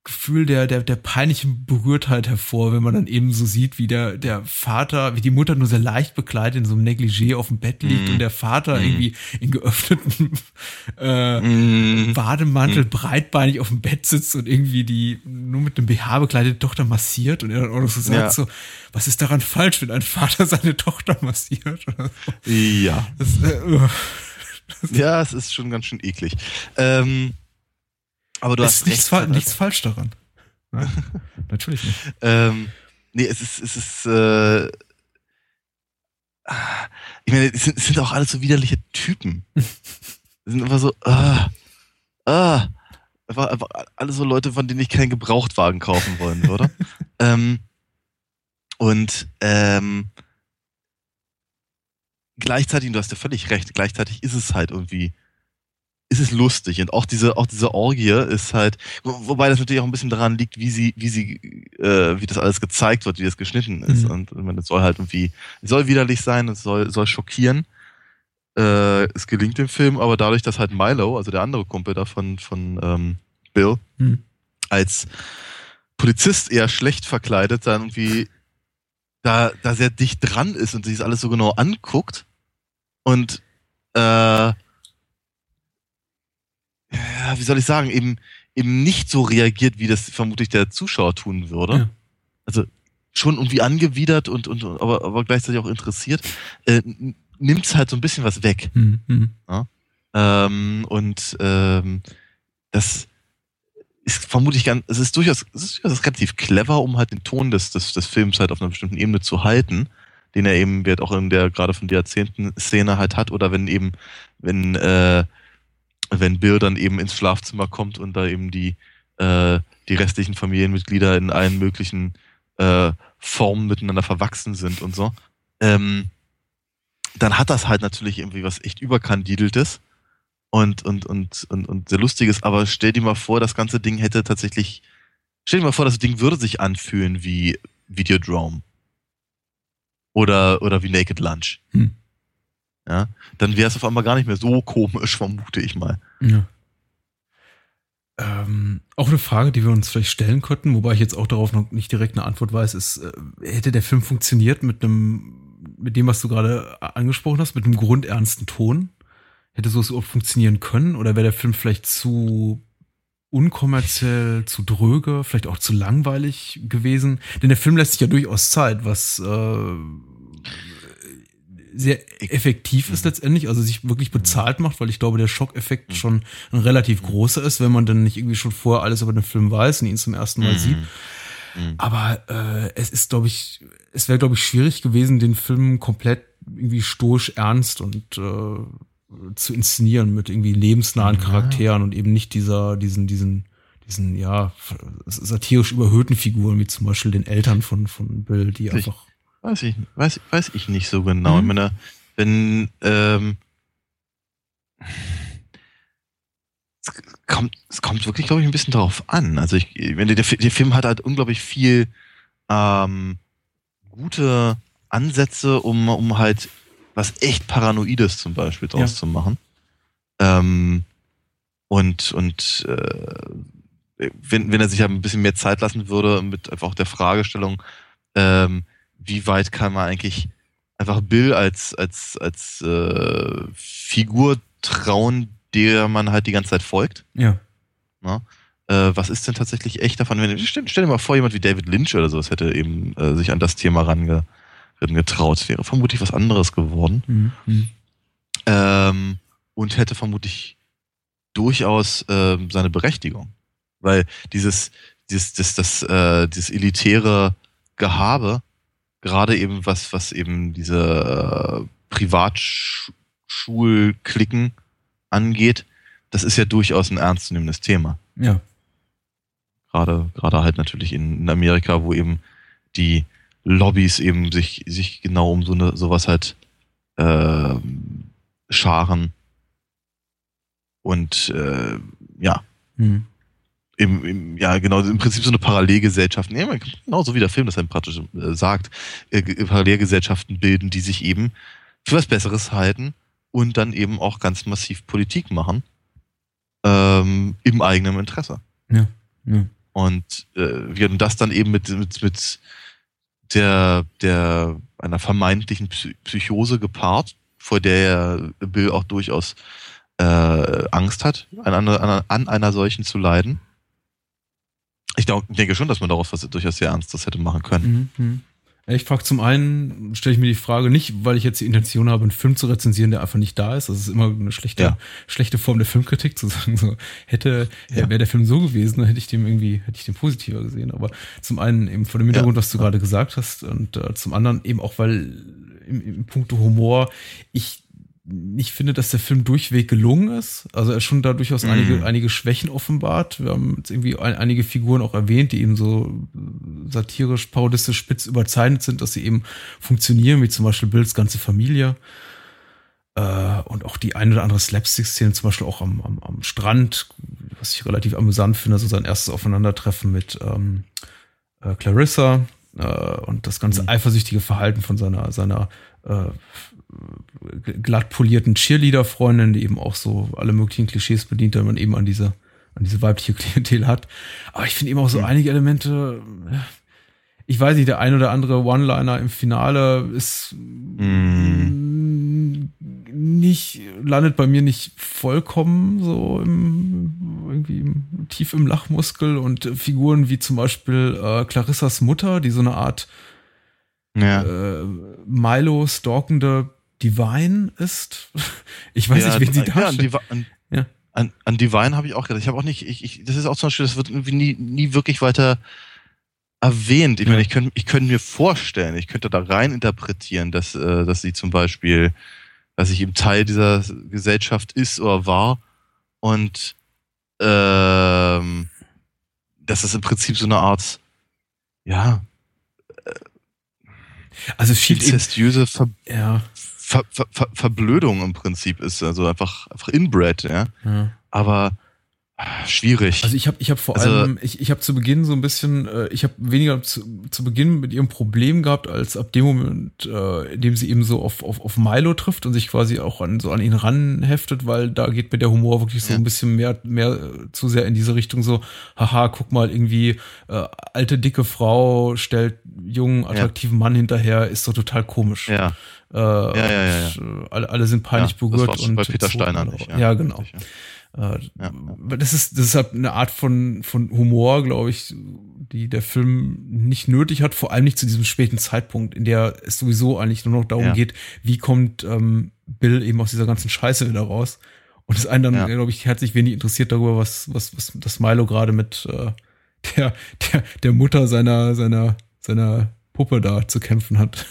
Gefühl der, der, der peinlichen Berührtheit hervor, wenn man dann eben so sieht, wie der, der Vater, wie die Mutter nur sehr leicht bekleidet in so einem Negligé auf dem Bett liegt mm. und der Vater mm. irgendwie in geöffneten äh, mm. Bademantel mm. breitbeinig auf dem Bett sitzt und irgendwie die nur mit einem BH bekleidete Tochter massiert und er dann auch noch so sagt ja. so, was ist daran falsch, wenn ein Vater seine Tochter massiert? So. Ja. Das, äh, ja, es ist schon ganz schön eklig. Ähm, aber du es hast nichts, recht, fa nichts falsch daran. Ja, natürlich nicht. Ähm, nee, es ist, es ist, äh, ich meine, es sind, es sind auch alles so widerliche Typen. Es sind einfach so, ah, ah, einfach, einfach alle so Leute, von denen ich keinen Gebrauchtwagen kaufen wollen würde. ähm, und ähm, gleichzeitig, du hast ja völlig recht, gleichzeitig ist es halt irgendwie ist es lustig und auch diese auch diese Orgie ist halt wo, wobei das natürlich auch ein bisschen daran liegt wie sie wie sie äh, wie das alles gezeigt wird wie das geschnitten ist Mhm. und ich meine, es soll halt irgendwie es soll widerlich sein es soll soll schockieren äh, es gelingt dem Film aber dadurch dass halt Milo also der andere Kumpel da von von ähm, Bill Mhm. als Polizist eher schlecht verkleidet dann irgendwie da da sehr dicht dran ist und sich das alles so genau anguckt und äh, ja, wie soll ich sagen, eben, eben nicht so reagiert, wie das vermutlich der Zuschauer tun würde. Ja. Also schon irgendwie angewidert und, und aber, aber gleichzeitig auch interessiert, äh, nimmt es halt so ein bisschen was weg. Hm, hm. Ähm, und ähm, das ist vermutlich ganz, es ist durchaus, es ist durchaus relativ clever, um halt den Ton des, des, des Films halt auf einer bestimmten Ebene zu halten, den er eben wird auch in der gerade von dir erzählten Szene halt hat, oder wenn eben, wenn, äh, wenn Bill dann eben ins Schlafzimmer kommt und da eben die, äh, die restlichen Familienmitglieder in allen möglichen äh, Formen miteinander verwachsen sind und so, ähm, dann hat das halt natürlich irgendwie was echt überkandideltes und, und, und, und, und sehr lustiges, aber stell dir mal vor, das ganze Ding hätte tatsächlich, stell dir mal vor, das Ding würde sich anfühlen wie Videodrome. Oder, oder wie Naked Lunch. Hm. Ja, dann wäre es auf einmal gar nicht mehr so komisch, vermute ich mal. Ja. Ähm, auch eine Frage, die wir uns vielleicht stellen könnten, wobei ich jetzt auch darauf noch nicht direkt eine Antwort weiß, ist, äh, hätte der Film funktioniert mit einem, mit dem, was du gerade angesprochen hast, mit einem grundernsten Ton? Hätte sowas überhaupt funktionieren können? Oder wäre der Film vielleicht zu unkommerziell, zu dröge, vielleicht auch zu langweilig gewesen? Denn der Film lässt sich ja durchaus Zeit, was äh, sehr effektiv ist letztendlich, also sich wirklich bezahlt macht, weil ich glaube, der Schockeffekt schon ein relativ großer ist, wenn man dann nicht irgendwie schon vorher alles über den Film weiß und ihn zum ersten Mal sieht. Aber äh, es ist, glaube ich, es wäre, glaube ich, schwierig gewesen, den Film komplett irgendwie stoisch ernst und äh, zu inszenieren mit irgendwie lebensnahen Charakteren und eben nicht dieser, diesen, diesen, diesen, ja, satirisch überhöhten Figuren, wie zum Beispiel den Eltern von, von Bill, die Ich- einfach. Weiß ich, weiß, weiß ich nicht so genau. Mhm. Ich meine, wenn, ähm, es kommt, es kommt wirklich, glaube ich, ein bisschen darauf an. Also ich, wenn der, der Fi- der Film hat halt unglaublich viel ähm, gute Ansätze, um, um halt was echt Paranoides zum Beispiel draus Ja. zu machen. Ähm, und und äh, wenn, wenn er sich ja ein bisschen mehr Zeit lassen würde mit einfach auch der Fragestellung, ähm, wie weit kann man eigentlich einfach Bill als, als, als äh, Figur trauen, der man halt die ganze Zeit folgt? Ja. Ne? Äh, was ist denn tatsächlich echt davon? Wenn, stell, stell dir mal vor, jemand wie David Lynch oder sowas hätte eben äh, sich an das Thema range, rangetraut. Wäre vermutlich was anderes geworden. Mhm. Mhm. Ähm, und hätte vermutlich durchaus ähm, seine Berechtigung. Weil dieses, dieses, das, das, äh, dieses elitäre Gehabe, gerade eben was, was eben diese äh, Privatschulklicken angeht, das ist ja durchaus ein ernstzunehmendes Thema. Ja. Gerade, gerade halt natürlich in, in Amerika, wo eben die Lobbys eben sich, sich genau um so eine, sowas halt ähm, scharen. Und äh, ja, Mhm. Im, im, ja, genau, im Prinzip so eine Parallelgesellschaft, nee, genau so wie der Film das dann praktisch äh, sagt, äh, Ge- Parallelgesellschaften bilden, die sich eben für was Besseres halten und dann eben auch ganz massiv Politik machen ähm, im eigenen Interesse. Ja. Und äh, wir und das dann eben mit, mit, mit der, der einer vermeintlichen Psy Psychose gepaart, vor der Bill auch durchaus äh, Angst hat, an an, an einer solchen zu leiden. Ich denke schon, dass man daraus was durchaus sehr Ernstes hätte machen können. Mhm. Mhm. Ich frage zum einen, stelle ich mir die Frage nicht, weil ich jetzt die Intention habe, einen Film zu rezensieren, der einfach nicht da ist. Das ist immer eine schlechte, Ja. schlechte Form der Filmkritik, zu sagen, so, hätte, Ja. wäre der Film so gewesen, dann hätte ich dem irgendwie, hätte ich den positiver gesehen. Aber zum einen eben vor dem Hintergrund, was du gerade gesagt hast, und äh, zum anderen eben auch, weil im, im Punkto Humor ich nicht finde, dass der Film durchweg gelungen ist. Also er schon da durchaus Mhm. einige, einige Schwächen offenbart. Wir haben jetzt irgendwie ein, einige Figuren auch erwähnt, die eben so satirisch, parodistisch spitz überzeichnet sind, dass sie eben funktionieren, wie zum Beispiel Bills ganze Familie. Äh, und auch die eine oder andere Slapstick-Szene, zum Beispiel auch am, am, am Strand, was ich relativ amüsant finde, so sein erstes Aufeinandertreffen mit ähm, äh, Clarissa und das ganze eifersüchtige Verhalten von seiner, seiner äh, glatt polierten Cheerleader-Freundin, die eben auch so alle möglichen Klischees bedient, wenn man eben an diese, an diese weibliche Klientel hat. Aber ich finde eben auch so einige Elemente, äh, ich weiß nicht, der ein oder andere One-Liner im Finale ist mm, nicht, landet bei mir nicht vollkommen so im, irgendwie im, tief im Lachmuskel und äh, Figuren wie zum Beispiel äh, Clarissas Mutter, die so eine Art Ja. äh, Milo stalkende Divine ist. Ich weiß ja, nicht, wen sie darstellt. An, Ja. an, an Divine habe ich auch gedacht. Ich habe auch nicht, ich, ich, das ist auch zum Beispiel, das wird irgendwie nie, nie wirklich weiter erwähnt. Ich meine, ich könnte ich könnte mir vorstellen, ich könnte da rein interpretieren, dass, äh, dass sie zum Beispiel, dass ich eben Teil dieser Gesellschaft ist oder war und ähm, dass es im Prinzip so eine Art, ja, also viel inzestiöse Ver ja, Ver Ver Ver Verblödung im Prinzip ist, also einfach, einfach inbred, ja. ja. Aber schwierig. Also ich habe ich hab vor Also- allem, ich, ich habe zu Beginn so ein bisschen, äh, ich habe weniger zu, zu Beginn mit ihrem Problem gehabt, als ab dem Moment, äh, in dem sie eben so auf, auf, auf Milo trifft und sich quasi auch an, so an ihn ranheftet, weil da geht mir der Humor wirklich so Ja. ein bisschen mehr, mehr äh, zu sehr in diese Richtung so, haha, guck mal, irgendwie äh, alte, dicke Frau stellt jungen, attraktiven Mann hinterher, ist so total komisch. ja, Äh, ja, ja, ja. und, äh, Alle, alle sind peinlich ja, berührt. Das war und bei Peter Steiner nicht. Ja, genau. Richtig, ja. Äh, Ja, Das ist deshalb eine Art von, von Humor, glaube ich, die der Film nicht nötig hat, vor allem nicht zu diesem späten Zeitpunkt, in der es sowieso eigentlich nur noch darum Ja. geht, wie kommt ähm, Bill eben aus dieser ganzen Scheiße wieder raus. Und es einen dann, glaube ich, herzlich wenig interessiert darüber, was, was, was das Milo gerade mit äh, der, der, der Mutter seiner, seiner, seiner Puppe da zu kämpfen hat.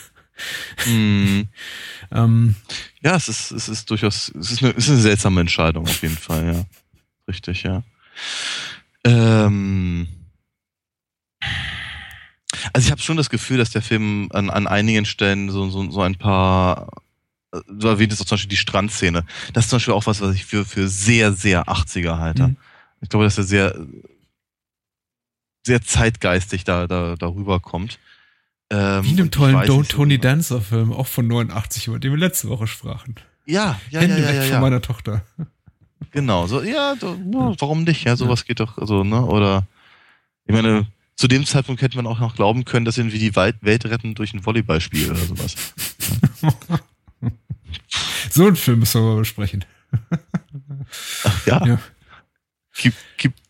Mm, Ähm, ja, es ist, es ist durchaus, es ist eine, es ist eine seltsame Entscheidung auf jeden Fall, ja. Richtig, ja. Ähm, also ich habe schon das Gefühl, dass der Film an, an einigen Stellen so, so, so ein paar, äh, du erwähntest auch zum Beispiel die Strandszene. Das ist zum Beispiel auch was, was ich für, für sehr, sehr 80er halte. Mhm. Ich glaube, dass er sehr, sehr zeitgeistig da, da, darüber kommt. Ähm, wie in ich tollen Don't Tony genau. Dancer Film, auch von 89, über den wir letzte Woche sprachen. Ja, ja, ja, Hände ja, weg ja, von ja. meiner Tochter. Genau, so, ja, so, ja, warum nicht? Ja, sowas geht doch, also, ne, oder, ich meine, zu dem Zeitpunkt hätte man auch noch glauben können, dass irgendwie die Welt, retten durch ein Volleyballspiel oder sowas. So einen Film müssen wir mal besprechen. Ach, ja. Ja. Gibt, gibt,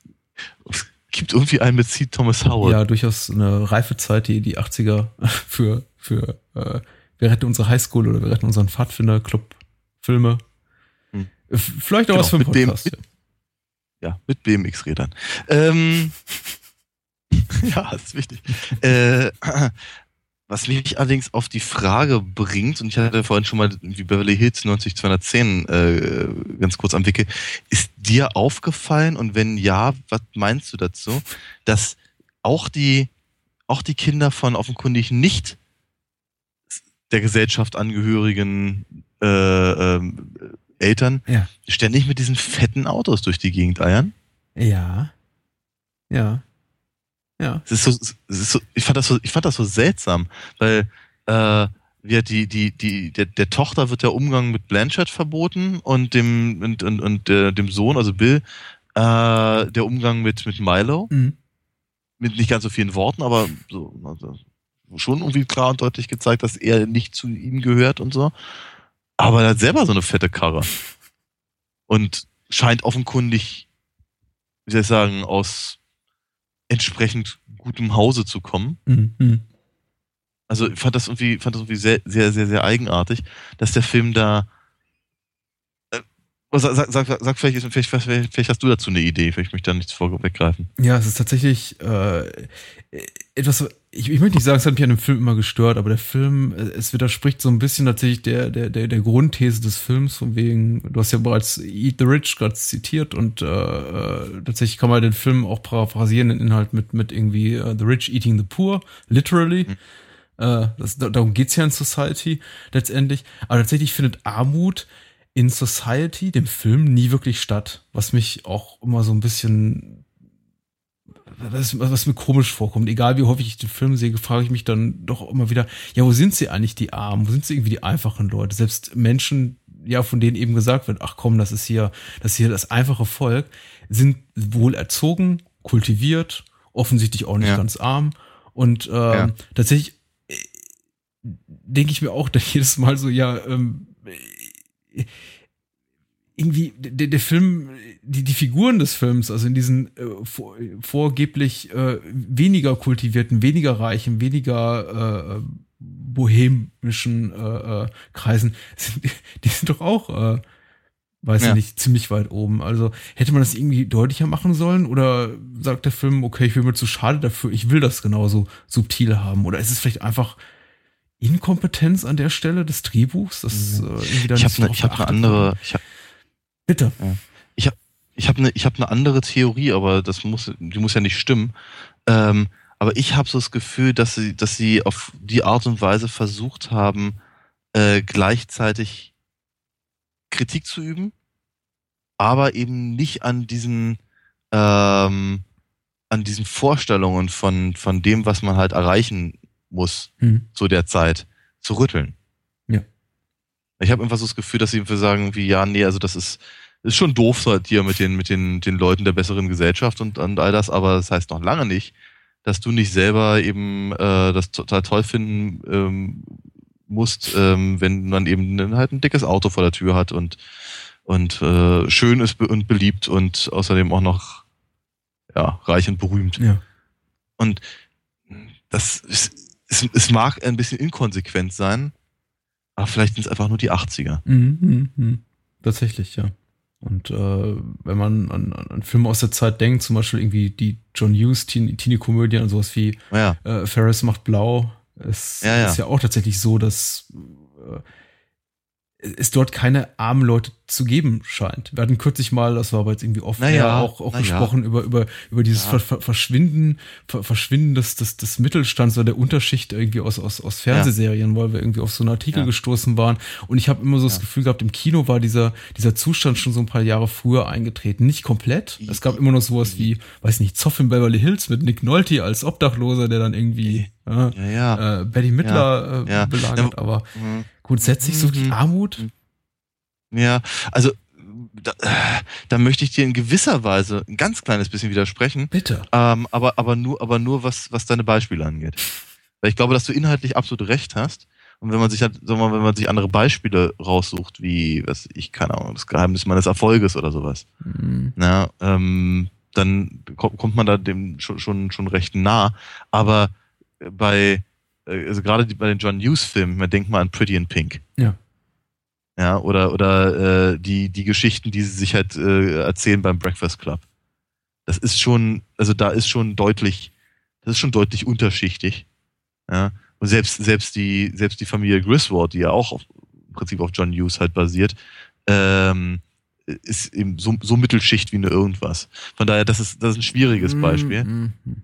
gibt irgendwie einen mit C. Thomas Howard. Ja, durchaus eine reife Zeit, die die 80er für, für äh, wir retten unsere Highschool oder wir retten unseren Pfadfinder-Club Filme. Hm. F- Vielleicht auch Genau, was für einen Podcast. mit- Ja, mit BMX-Rädern. Ähm, ja, ist wichtig. äh, was mich allerdings auf die Frage bringt, und ich hatte vorhin schon mal die Beverly Hills 90210 äh, ganz kurz am Wickel, ist dir aufgefallen und wenn ja, was meinst du dazu, dass auch die, auch die Kinder von offenkundig nicht der Gesellschaft angehörigen äh, ähm, Eltern Ja. ständig mit diesen fetten Autos durch die Gegend eiern. Ja. Ja. Ja. Es ist so, es ist so, ich fand das so, ich fand das so seltsam, weil äh, ja, die, die, die, der, der Tochter wird der Umgang mit Blanchard verboten und dem und, und, und der, dem Sohn, also Bill, äh, der Umgang mit, mit Milo, Mhm. mit nicht ganz so vielen Worten, aber so, also schon irgendwie klar und deutlich gezeigt, dass er nicht zu ihm gehört und so. Aber er hat selber so eine fette Karre. Und scheint offenkundig, wie soll ich sagen, aus entsprechend gutem Hause zu kommen. Mhm. Also ich fand das irgendwie, fand das irgendwie sehr, sehr, sehr, sehr eigenartig, dass der Film da. Äh, sag, sag, sag, vielleicht, vielleicht, vielleicht, vielleicht hast du dazu eine Idee, vielleicht möchte ich da nichts vorweggreifen. Ja, es ist tatsächlich äh, etwas, ich, ich möchte nicht sagen, es hat mich an dem Film immer gestört, aber der Film, äh, es widerspricht so ein bisschen tatsächlich der, der, der, der Grundthese des Films, von wegen, du hast ja bereits Eat the Rich gerade zitiert und äh, äh, tatsächlich kann man den Film auch paraphrasieren, den Inhalt mit, mit irgendwie uh, The Rich Eating the Poor, literally. Mhm. Äh, das, darum geht's ja in Society letztendlich. Aber tatsächlich findet Armut in Society, dem Film, nie wirklich statt. Was mich auch immer so ein bisschen, was, was mir komisch vorkommt. Egal wie häufig ich den Film sehe, frage ich mich dann doch immer wieder, ja, wo sind sie eigentlich die Armen? Wo sind sie irgendwie die einfachen Leute? Selbst Menschen, ja, von denen eben gesagt wird, ach komm, das ist hier, das ist hier das einfache Volk, sind wohl erzogen, kultiviert, offensichtlich auch nicht ja. ganz arm. Und ähm, ja. tatsächlich denke ich mir auch dann jedes Mal so, ja, ähm, irgendwie der, der Film, die, die Figuren des Films, also in diesen äh, vor, vorgeblich äh, weniger kultivierten, weniger reichen, weniger äh, bohemischen äh, äh, Kreisen, sind, die sind doch auch, äh, weiß ja. ich nicht, ziemlich weit oben. Also hätte man das irgendwie deutlicher machen sollen oder sagt der Film, okay, ich bin mir zu schade dafür, ich will das genauso subtil haben oder ist es vielleicht einfach Inkompetenz an der Stelle des Drehbuchs? Das, mhm. äh, irgendwie ich habe eine hab ne andere. Ich hab, Bitte. Ja. Ich habe ich hab eine hab ne andere Theorie, aber das muss, die muss ja nicht stimmen. Ähm, aber ich habe so das Gefühl, dass sie, dass sie auf die Art und Weise versucht haben, äh, gleichzeitig Kritik zu üben, aber eben nicht an diesen ähm, an diesen Vorstellungen von von dem, was man halt erreichen muss mhm. zu der Zeit, zu rütteln. Ich habe einfach so das Gefühl, dass sie einfach sagen, wie, ja, nee, also das ist, ist schon doof halt hier mit den, mit den, den Leuten der besseren Gesellschaft und, und all das, aber das heißt noch lange nicht, dass du nicht selber eben äh, das total toll finden ähm, musst, ähm, wenn man eben halt ein dickes Auto vor der Tür hat und, und äh, schön ist und beliebt und außerdem auch noch ja, reich und berühmt. Ja. Und das ist es, es mag ein bisschen inkonsequent sein, aber vielleicht sind es einfach nur die 80er. Mhm, mh, mh. Tatsächlich, ja. Und äh, wenn man an, an Filme aus der Zeit denkt, zum Beispiel irgendwie die John Hughes Teenie-Komödien und sowas wie ja. äh, Ferris macht blau, es ja, ja. ist ja auch tatsächlich so, dass äh, es dort keine armen Leute zu geben scheint. Wir hatten kürzlich mal, das war aber jetzt irgendwie oft naja, auch, auch gesprochen über, über, über dieses ja. Ver Verschwinden, Ver Verschwinden des, des, des Mittelstands oder der Unterschicht irgendwie aus, aus, aus Fernsehserien, ja. weil wir irgendwie auf so einen Artikel ja. gestoßen waren. Und ich habe immer so das Gefühl gehabt, im Kino war dieser, dieser Zustand schon so ein paar Jahre früher eingetreten. Nicht komplett. Es gab immer noch sowas wie, weiß nicht, Zoff in Beverly Hills mit Nick Nolte als Obdachloser, der dann irgendwie ja. Äh, Betty Midler äh, belagert, aber mhm. Sich so die mhm. Armut? Ja, also da, da, möchte ich dir in gewisser Weise ein ganz kleines bisschen widersprechen. Bitte. Ähm, aber, aber nur, aber nur was, was deine Beispiele angeht. Weil ich glaube, dass du inhaltlich absolut recht hast. Und wenn man sich halt, sagen wir mal, wenn man sich andere Beispiele raussucht, wie, was ich, keine Ahnung, das Geheimnis meines Erfolges oder sowas, mhm. na, ähm, dann kommt man da dem schon, schon, schon recht nah. Aber bei, äh, also gerade bei den John Hughes Filmen, man denkt mal an Pretty in Pink. Ja. Ja, oder, oder äh, die, die Geschichten, die sie sich halt äh, erzählen beim Breakfast Club. Das ist schon, also da ist schon deutlich, das ist schon deutlich unterschichtig. Ja. Und selbst, selbst die, selbst die Familie Griswold, die ja auch auf, im Prinzip auf John Hughes halt basiert, ähm, ist eben so, so Mittelschicht wie eine irgendwas. Von daher, das ist, das ist ein schwieriges mhm, Beispiel. Mm -hmm.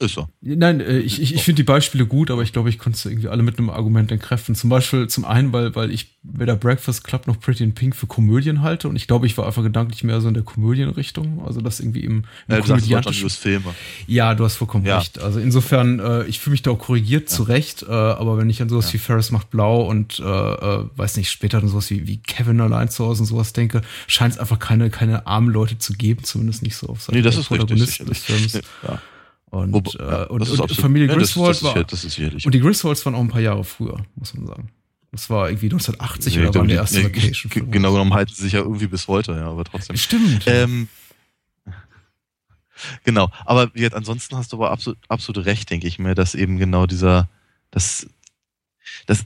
Ist so. Nein, äh, ich, ich, ich finde die Beispiele gut, aber ich glaube, ich konnte sie irgendwie alle mit einem Argument entkräften. Zum Beispiel zum einen, weil, weil ich weder Breakfast Club noch Pretty in Pink für Komödien halte und ich glaube, ich war einfach gedanklich mehr so in der Komödienrichtung, also das irgendwie im, im ja, komödiantischen Filme. Ja, du hast vollkommen ja. recht. Also insofern, äh, ich fühle mich da auch korrigiert ja. zurecht, äh, aber wenn ich an sowas ja. wie Ferris macht blau und äh, äh, weiß nicht, später dann sowas wie, wie Kevin allein zu Hause und sowas denke, scheint es einfach keine, keine armen Leute zu geben, zumindest nicht so auf Seite nee, das ist richtig, des Films. Ja. Und, Wo, äh, und, und absolut, Familie Griswold ja, das ist, das ist Und die Griswolds waren auch ein paar Jahre früher, muss man sagen. Das war irgendwie 1980 nee, oder war der erste nee, Vacation. Genau genommen halten sie sich ja irgendwie bis heute, ja, aber trotzdem. Stimmt. Ähm, genau, aber jetzt, ansonsten hast du aber absolut, absolut recht, denke ich mir, dass eben genau dieser, Das, das,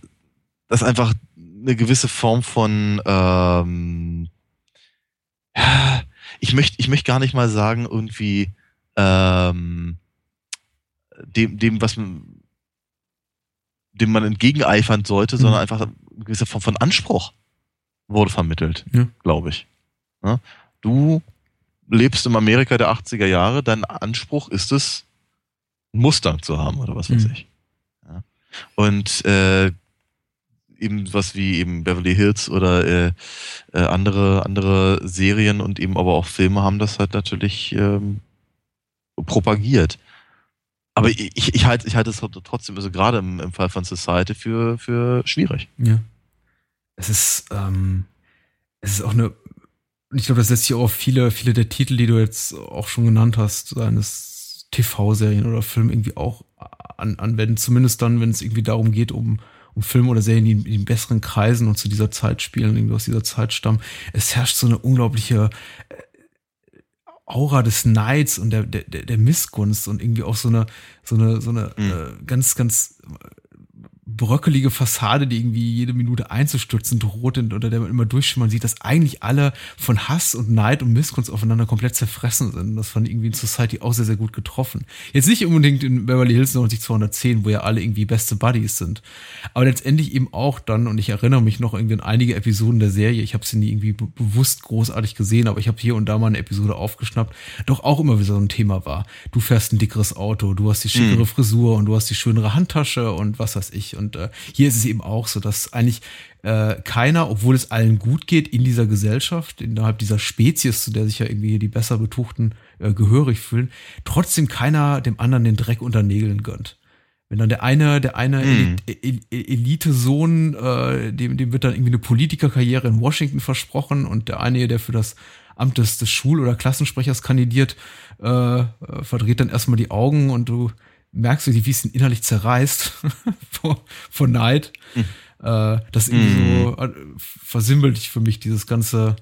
das einfach eine gewisse Form von, ähm, ja, ich möchte, ich möchte gar nicht mal sagen, irgendwie, ähm, dem, dem, was man, dem man entgegeneifern sollte, mhm. sondern einfach eine gewisse Form von Anspruch wurde vermittelt, ja. glaube ich. Ja? Du lebst im Amerika der 80er Jahre, dein Anspruch ist es, Mustang zu haben oder was weiß mhm. ich. Ja? Und äh, eben was wie eben Beverly Hills oder äh, äh, andere andere Serien und eben aber auch Filme haben das halt natürlich ähm, propagiert. Aber ich, ich halte ich halte es trotzdem, also gerade im, im Fall von Society für, für schwierig. Ja. Es ist, ähm, es ist auch eine, ich glaube, das setzt sich auch auf viele, viele der Titel, die du jetzt auch schon genannt hast, seines TV-Serien oder Film irgendwie auch an, anwenden. Zumindest dann, wenn es irgendwie darum geht, um, um Filme oder Serien, die in, in besseren Kreisen und zu dieser Zeit spielen, irgendwie aus dieser Zeit stammen. Es herrscht so eine unglaubliche äh, Aura des Neids und der, der, der Missgunst und irgendwie auch so eine, so eine, so eine mhm. äh, ganz, ganz bröckelige Fassade, die irgendwie jede Minute einzustürzen droht und unter der man immer durchschimmern sieht, dass eigentlich alle von Hass und Neid und Missgunst aufeinander komplett zerfressen sind. Das fand irgendwie in Society auch sehr, sehr gut getroffen. Jetzt nicht unbedingt in Beverly Hills 90210, wo ja alle irgendwie beste Buddies sind. Aber letztendlich eben auch dann, und ich erinnere mich noch irgendwie an einige Episoden der Serie, ich habe sie nie irgendwie bewusst großartig gesehen, aber ich habe hier und da mal eine Episode aufgeschnappt, doch auch immer wieder so ein Thema war. Du fährst ein dickeres Auto, du hast die schickere mhm. Frisur und du hast die schönere Handtasche und was weiß ich. Und äh, hier ist es eben auch so, dass eigentlich äh, keiner, obwohl es allen gut geht in dieser Gesellschaft, innerhalb dieser Spezies, zu der sich ja irgendwie die besser betuchten äh, gehörig fühlen, trotzdem keiner dem anderen den Dreck unter Nägeln gönnt. Wenn dann der eine, der eine mm. Elite-Sohn, äh, dem, dem wird dann irgendwie eine Politikerkarriere in Washington versprochen und der eine, der für das Amt des, des Schul- oder Klassensprechers kandidiert, äh, äh verdreht dann erstmal die Augen und du merkst du, wie es ihn innerlich zerreißt vor, vor Neid. Mhm. Äh, das irgendwie mhm. so äh, versimpelt für mich dieses ganze,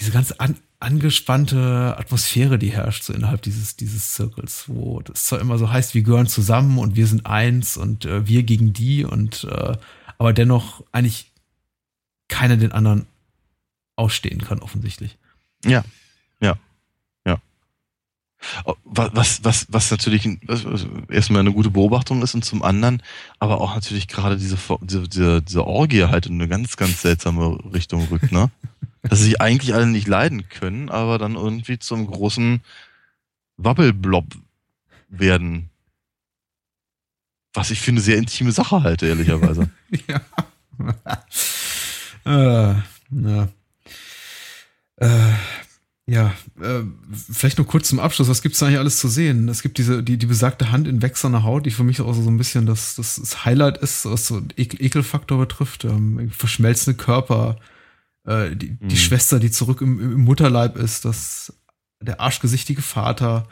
diese ganze an, angespannte Atmosphäre, die herrscht so innerhalb dieses, dieses Zirkels, wo das zwar immer so heißt, wir gehören zusammen und wir sind eins und äh, wir gegen die und äh, aber dennoch eigentlich keiner den anderen ausstehen kann, offensichtlich. Ja, ja. Was, was, was natürlich erstmal eine gute Beobachtung ist und zum anderen aber auch natürlich gerade diese, diese, diese, Orgie halt in eine ganz, ganz seltsame Richtung rückt, ne? Dass sie sich eigentlich alle nicht leiden können, aber dann irgendwie zum großen Wabbelblob werden. Was ich für eine sehr intime Sache halte, ehrlicherweise. ja. äh, na. Äh, ja, äh, vielleicht nur kurz zum Abschluss. Was gibt's da eigentlich alles zu sehen? Es gibt diese, die, die besagte Hand in wächserner Haut, die für mich auch so ein bisschen das, das, das Highlight ist, was so Ekel, Ekelfaktor betrifft. Ähm, verschmelzende Körper, äh, die, mhm. die Schwester, die zurück im, im Mutterleib ist, das, der arschgesichtige Vater.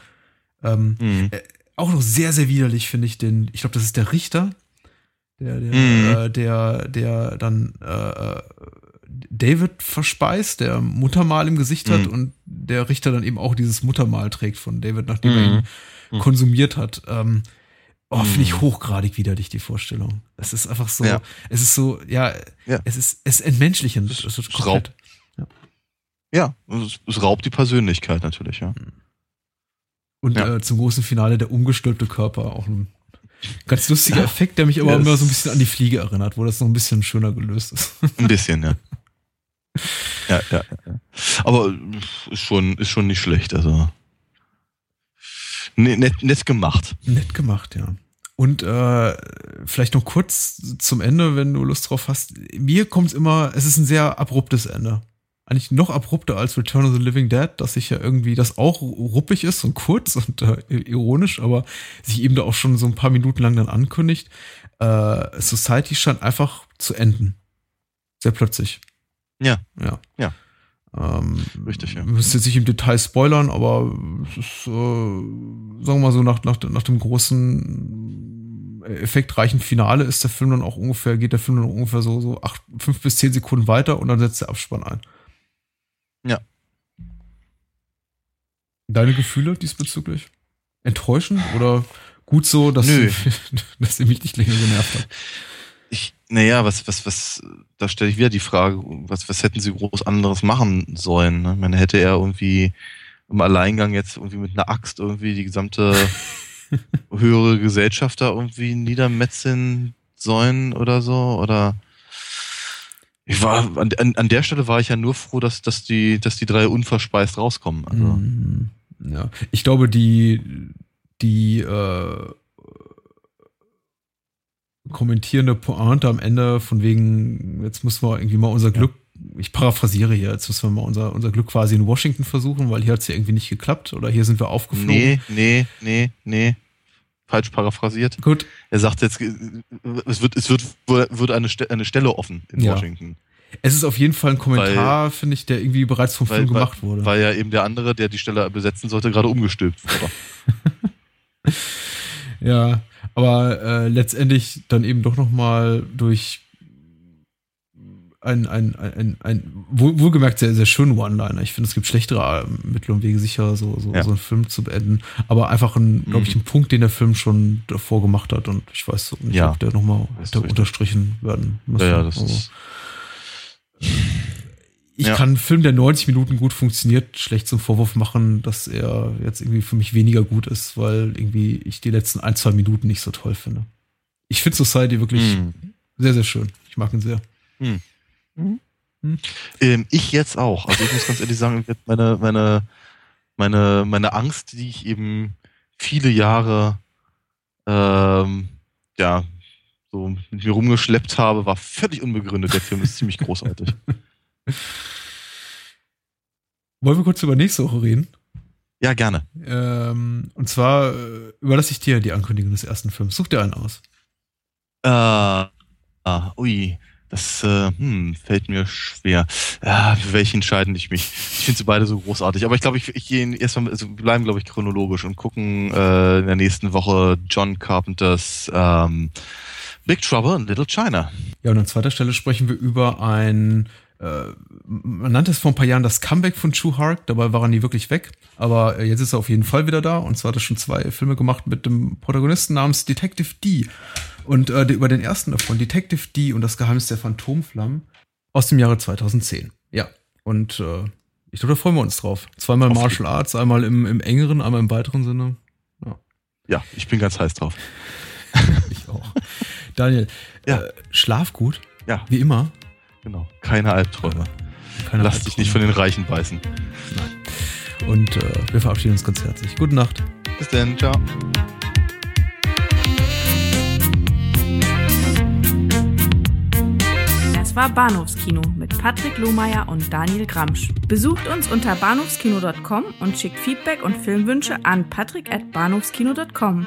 Ähm, mhm. äh, auch noch sehr, sehr widerlich finde ich den, ich glaube, das ist der Richter, der, der, mhm. äh, der, der dann äh, äh David verspeist, der Muttermal im Gesicht hat mhm. und der Richter dann eben auch dieses Muttermal trägt von David, nachdem mhm. er ihn mhm. konsumiert hat. Ähm, oh, finde ich mhm. hochgradig widerlich, die Vorstellung. Es ist einfach so, ja. es ist so, ja, ja, es ist, es ist entmenschlichend. Es, es, es raubt. Ja, ja es, es, raubt die Persönlichkeit natürlich, ja. Und ja. Äh, zum großen Finale der umgestülpte Körper, auch ein ganz lustiger Effekt, der mich aber immer so ein bisschen an die Fliege erinnert, wo das noch ein bisschen schöner gelöst ist. Ein bisschen, ja. Ja, ja, ja. Aber ist schon, ist schon nicht schlecht, also. Nett, nett gemacht. Nett gemacht, ja. Und äh, vielleicht noch kurz zum Ende, wenn du Lust drauf hast. Mir kommt es immer, es ist ein sehr abruptes Ende. Eigentlich noch abrupter als Return of the Living Dead, dass sich ja irgendwie das auch ruppig ist und kurz und äh, ironisch, aber sich eben da auch schon so ein paar Minuten lang dann ankündigt. Äh, Society scheint einfach zu enden. Sehr plötzlich. Ja. Ja. Ja. Ähm, Richtig, ja. Wir müssen jetzt nicht im Detail spoilern, aber es ist, äh, sagen wir mal so, nach, nach, nach dem großen effektreichen Finale ist der Film dann auch ungefähr, geht der Film dann ungefähr so, so acht, fünf bis zehn Sekunden weiter und dann setzt der Abspann ein. Ja. Deine Gefühle diesbezüglich? Enttäuschen oder gut so, dass, Nö. dass ihr mich nicht länger genervt habt. Naja, was, was, was, da stelle ich wieder die Frage, was, was hätten sie groß anderes machen sollen? Ne? Man hätte er irgendwie im Alleingang jetzt irgendwie mit einer Axt irgendwie die gesamte höhere Gesellschaft da irgendwie niedermetzeln sollen oder so, oder ich war, an, an, an der Stelle war ich ja nur froh, dass, dass die, dass die drei unverspeist rauskommen. Also, Mm, Ja, ich glaube, die, die äh, kommentierende Pointe am Ende von wegen, jetzt müssen wir irgendwie mal unser Glück, ich paraphrasiere hier, jetzt müssen wir mal unser, unser Glück quasi in Washington versuchen, weil hier hat es ja irgendwie nicht geklappt oder hier sind wir aufgeflogen. nee, nee, nee, nee. Falsch paraphrasiert. Gut, Er sagt jetzt, äh, es wird, es wird, wird eine, eine Stelle offen in Ja. Washington. es ist auf jeden Fall ein Kommentar, finde ich, der irgendwie bereits vom Weil, Film weil, gemacht wurde. weil ja eben der andere, der die Stelle besetzen sollte, gerade umgestülpt wurde. Ja, aber äh, letztendlich dann eben doch noch mal durch ein, ein, ein, ein, ein wohl, wohlgemerkt sehr, sehr schönen One-Liner. Ich finde, es gibt schlechtere äh, Mittel und Wege, sicher so, so, Ja. so einen Film zu beenden. Aber einfach ein, glaube ich, Mhm. ein Punkt, den der Film schon davor gemacht hat. Und ich weiß nicht, Ja. ob der nochmal unterstrichen werden muss. Ja, ja, das Aber ist. Ich ja. kann einen Film, der 90 Minuten gut funktioniert, schlecht zum Vorwurf machen, dass er jetzt irgendwie für mich weniger gut ist, weil irgendwie ich die letzten ein, zwei Minuten nicht so toll finde. Ich finde Society wirklich Hm. sehr, sehr schön. Ich mag ihn sehr. Ähm, ich jetzt auch. Also ich muss ganz ehrlich sagen, meine, meine, meine, meine Angst, die ich eben viele Jahre ähm, ja, so mit mir rumgeschleppt habe, war völlig unbegründet. Der Film ist ziemlich großartig. Wollen wir kurz über nächste Woche reden? Ja, gerne. Ähm, und zwar äh, überlasse ich dir die Ankündigung des ersten Films. Such dir einen aus. Äh, ah, ui, das äh, hm, fällt mir schwer. Ja, für welchen entscheiden ich mich? Ich finde sie beide so großartig. Aber ich glaube, ich, ich gehe erstmal, also wir bleiben, glaube ich, chronologisch und gucken äh, in der nächsten Woche John Carpenters ähm, Big Trouble in Little China. Ja, und an zweiter Stelle sprechen wir über ein, man nannte es vor ein paar Jahren das Comeback von Chu Hark, dabei war er nie wirklich weg, aber äh, jetzt ist er auf jeden Fall wieder da und zwar hat er schon zwei Filme gemacht mit dem Protagonisten namens Detective D. Und äh, über den ersten davon, Detective D und das Geheimnis der Phantomflammen aus dem Jahre 2010. Ja, und äh, ich glaube, da freuen wir uns drauf. Zweimal Auf Martial Arts, einmal im, im engeren, einmal im weiteren Sinne. Ja, ich bin ganz heiß drauf. Ich auch. Daniel, Ja. äh, schlaf gut, Ja, wie immer. Genau. Keine Albträume. Keine Lass dich nicht von den Reichen beißen. Und äh, wir verabschieden uns ganz herzlich. Gute Nacht. Bis dann, ciao. Das war Bahnhofskino mit Patrick Lohmeier und Daniel Gramsch. Besucht uns unter bahnhofskino.com und schickt Feedback und Filmwünsche an patrick@bahnhofskino.com.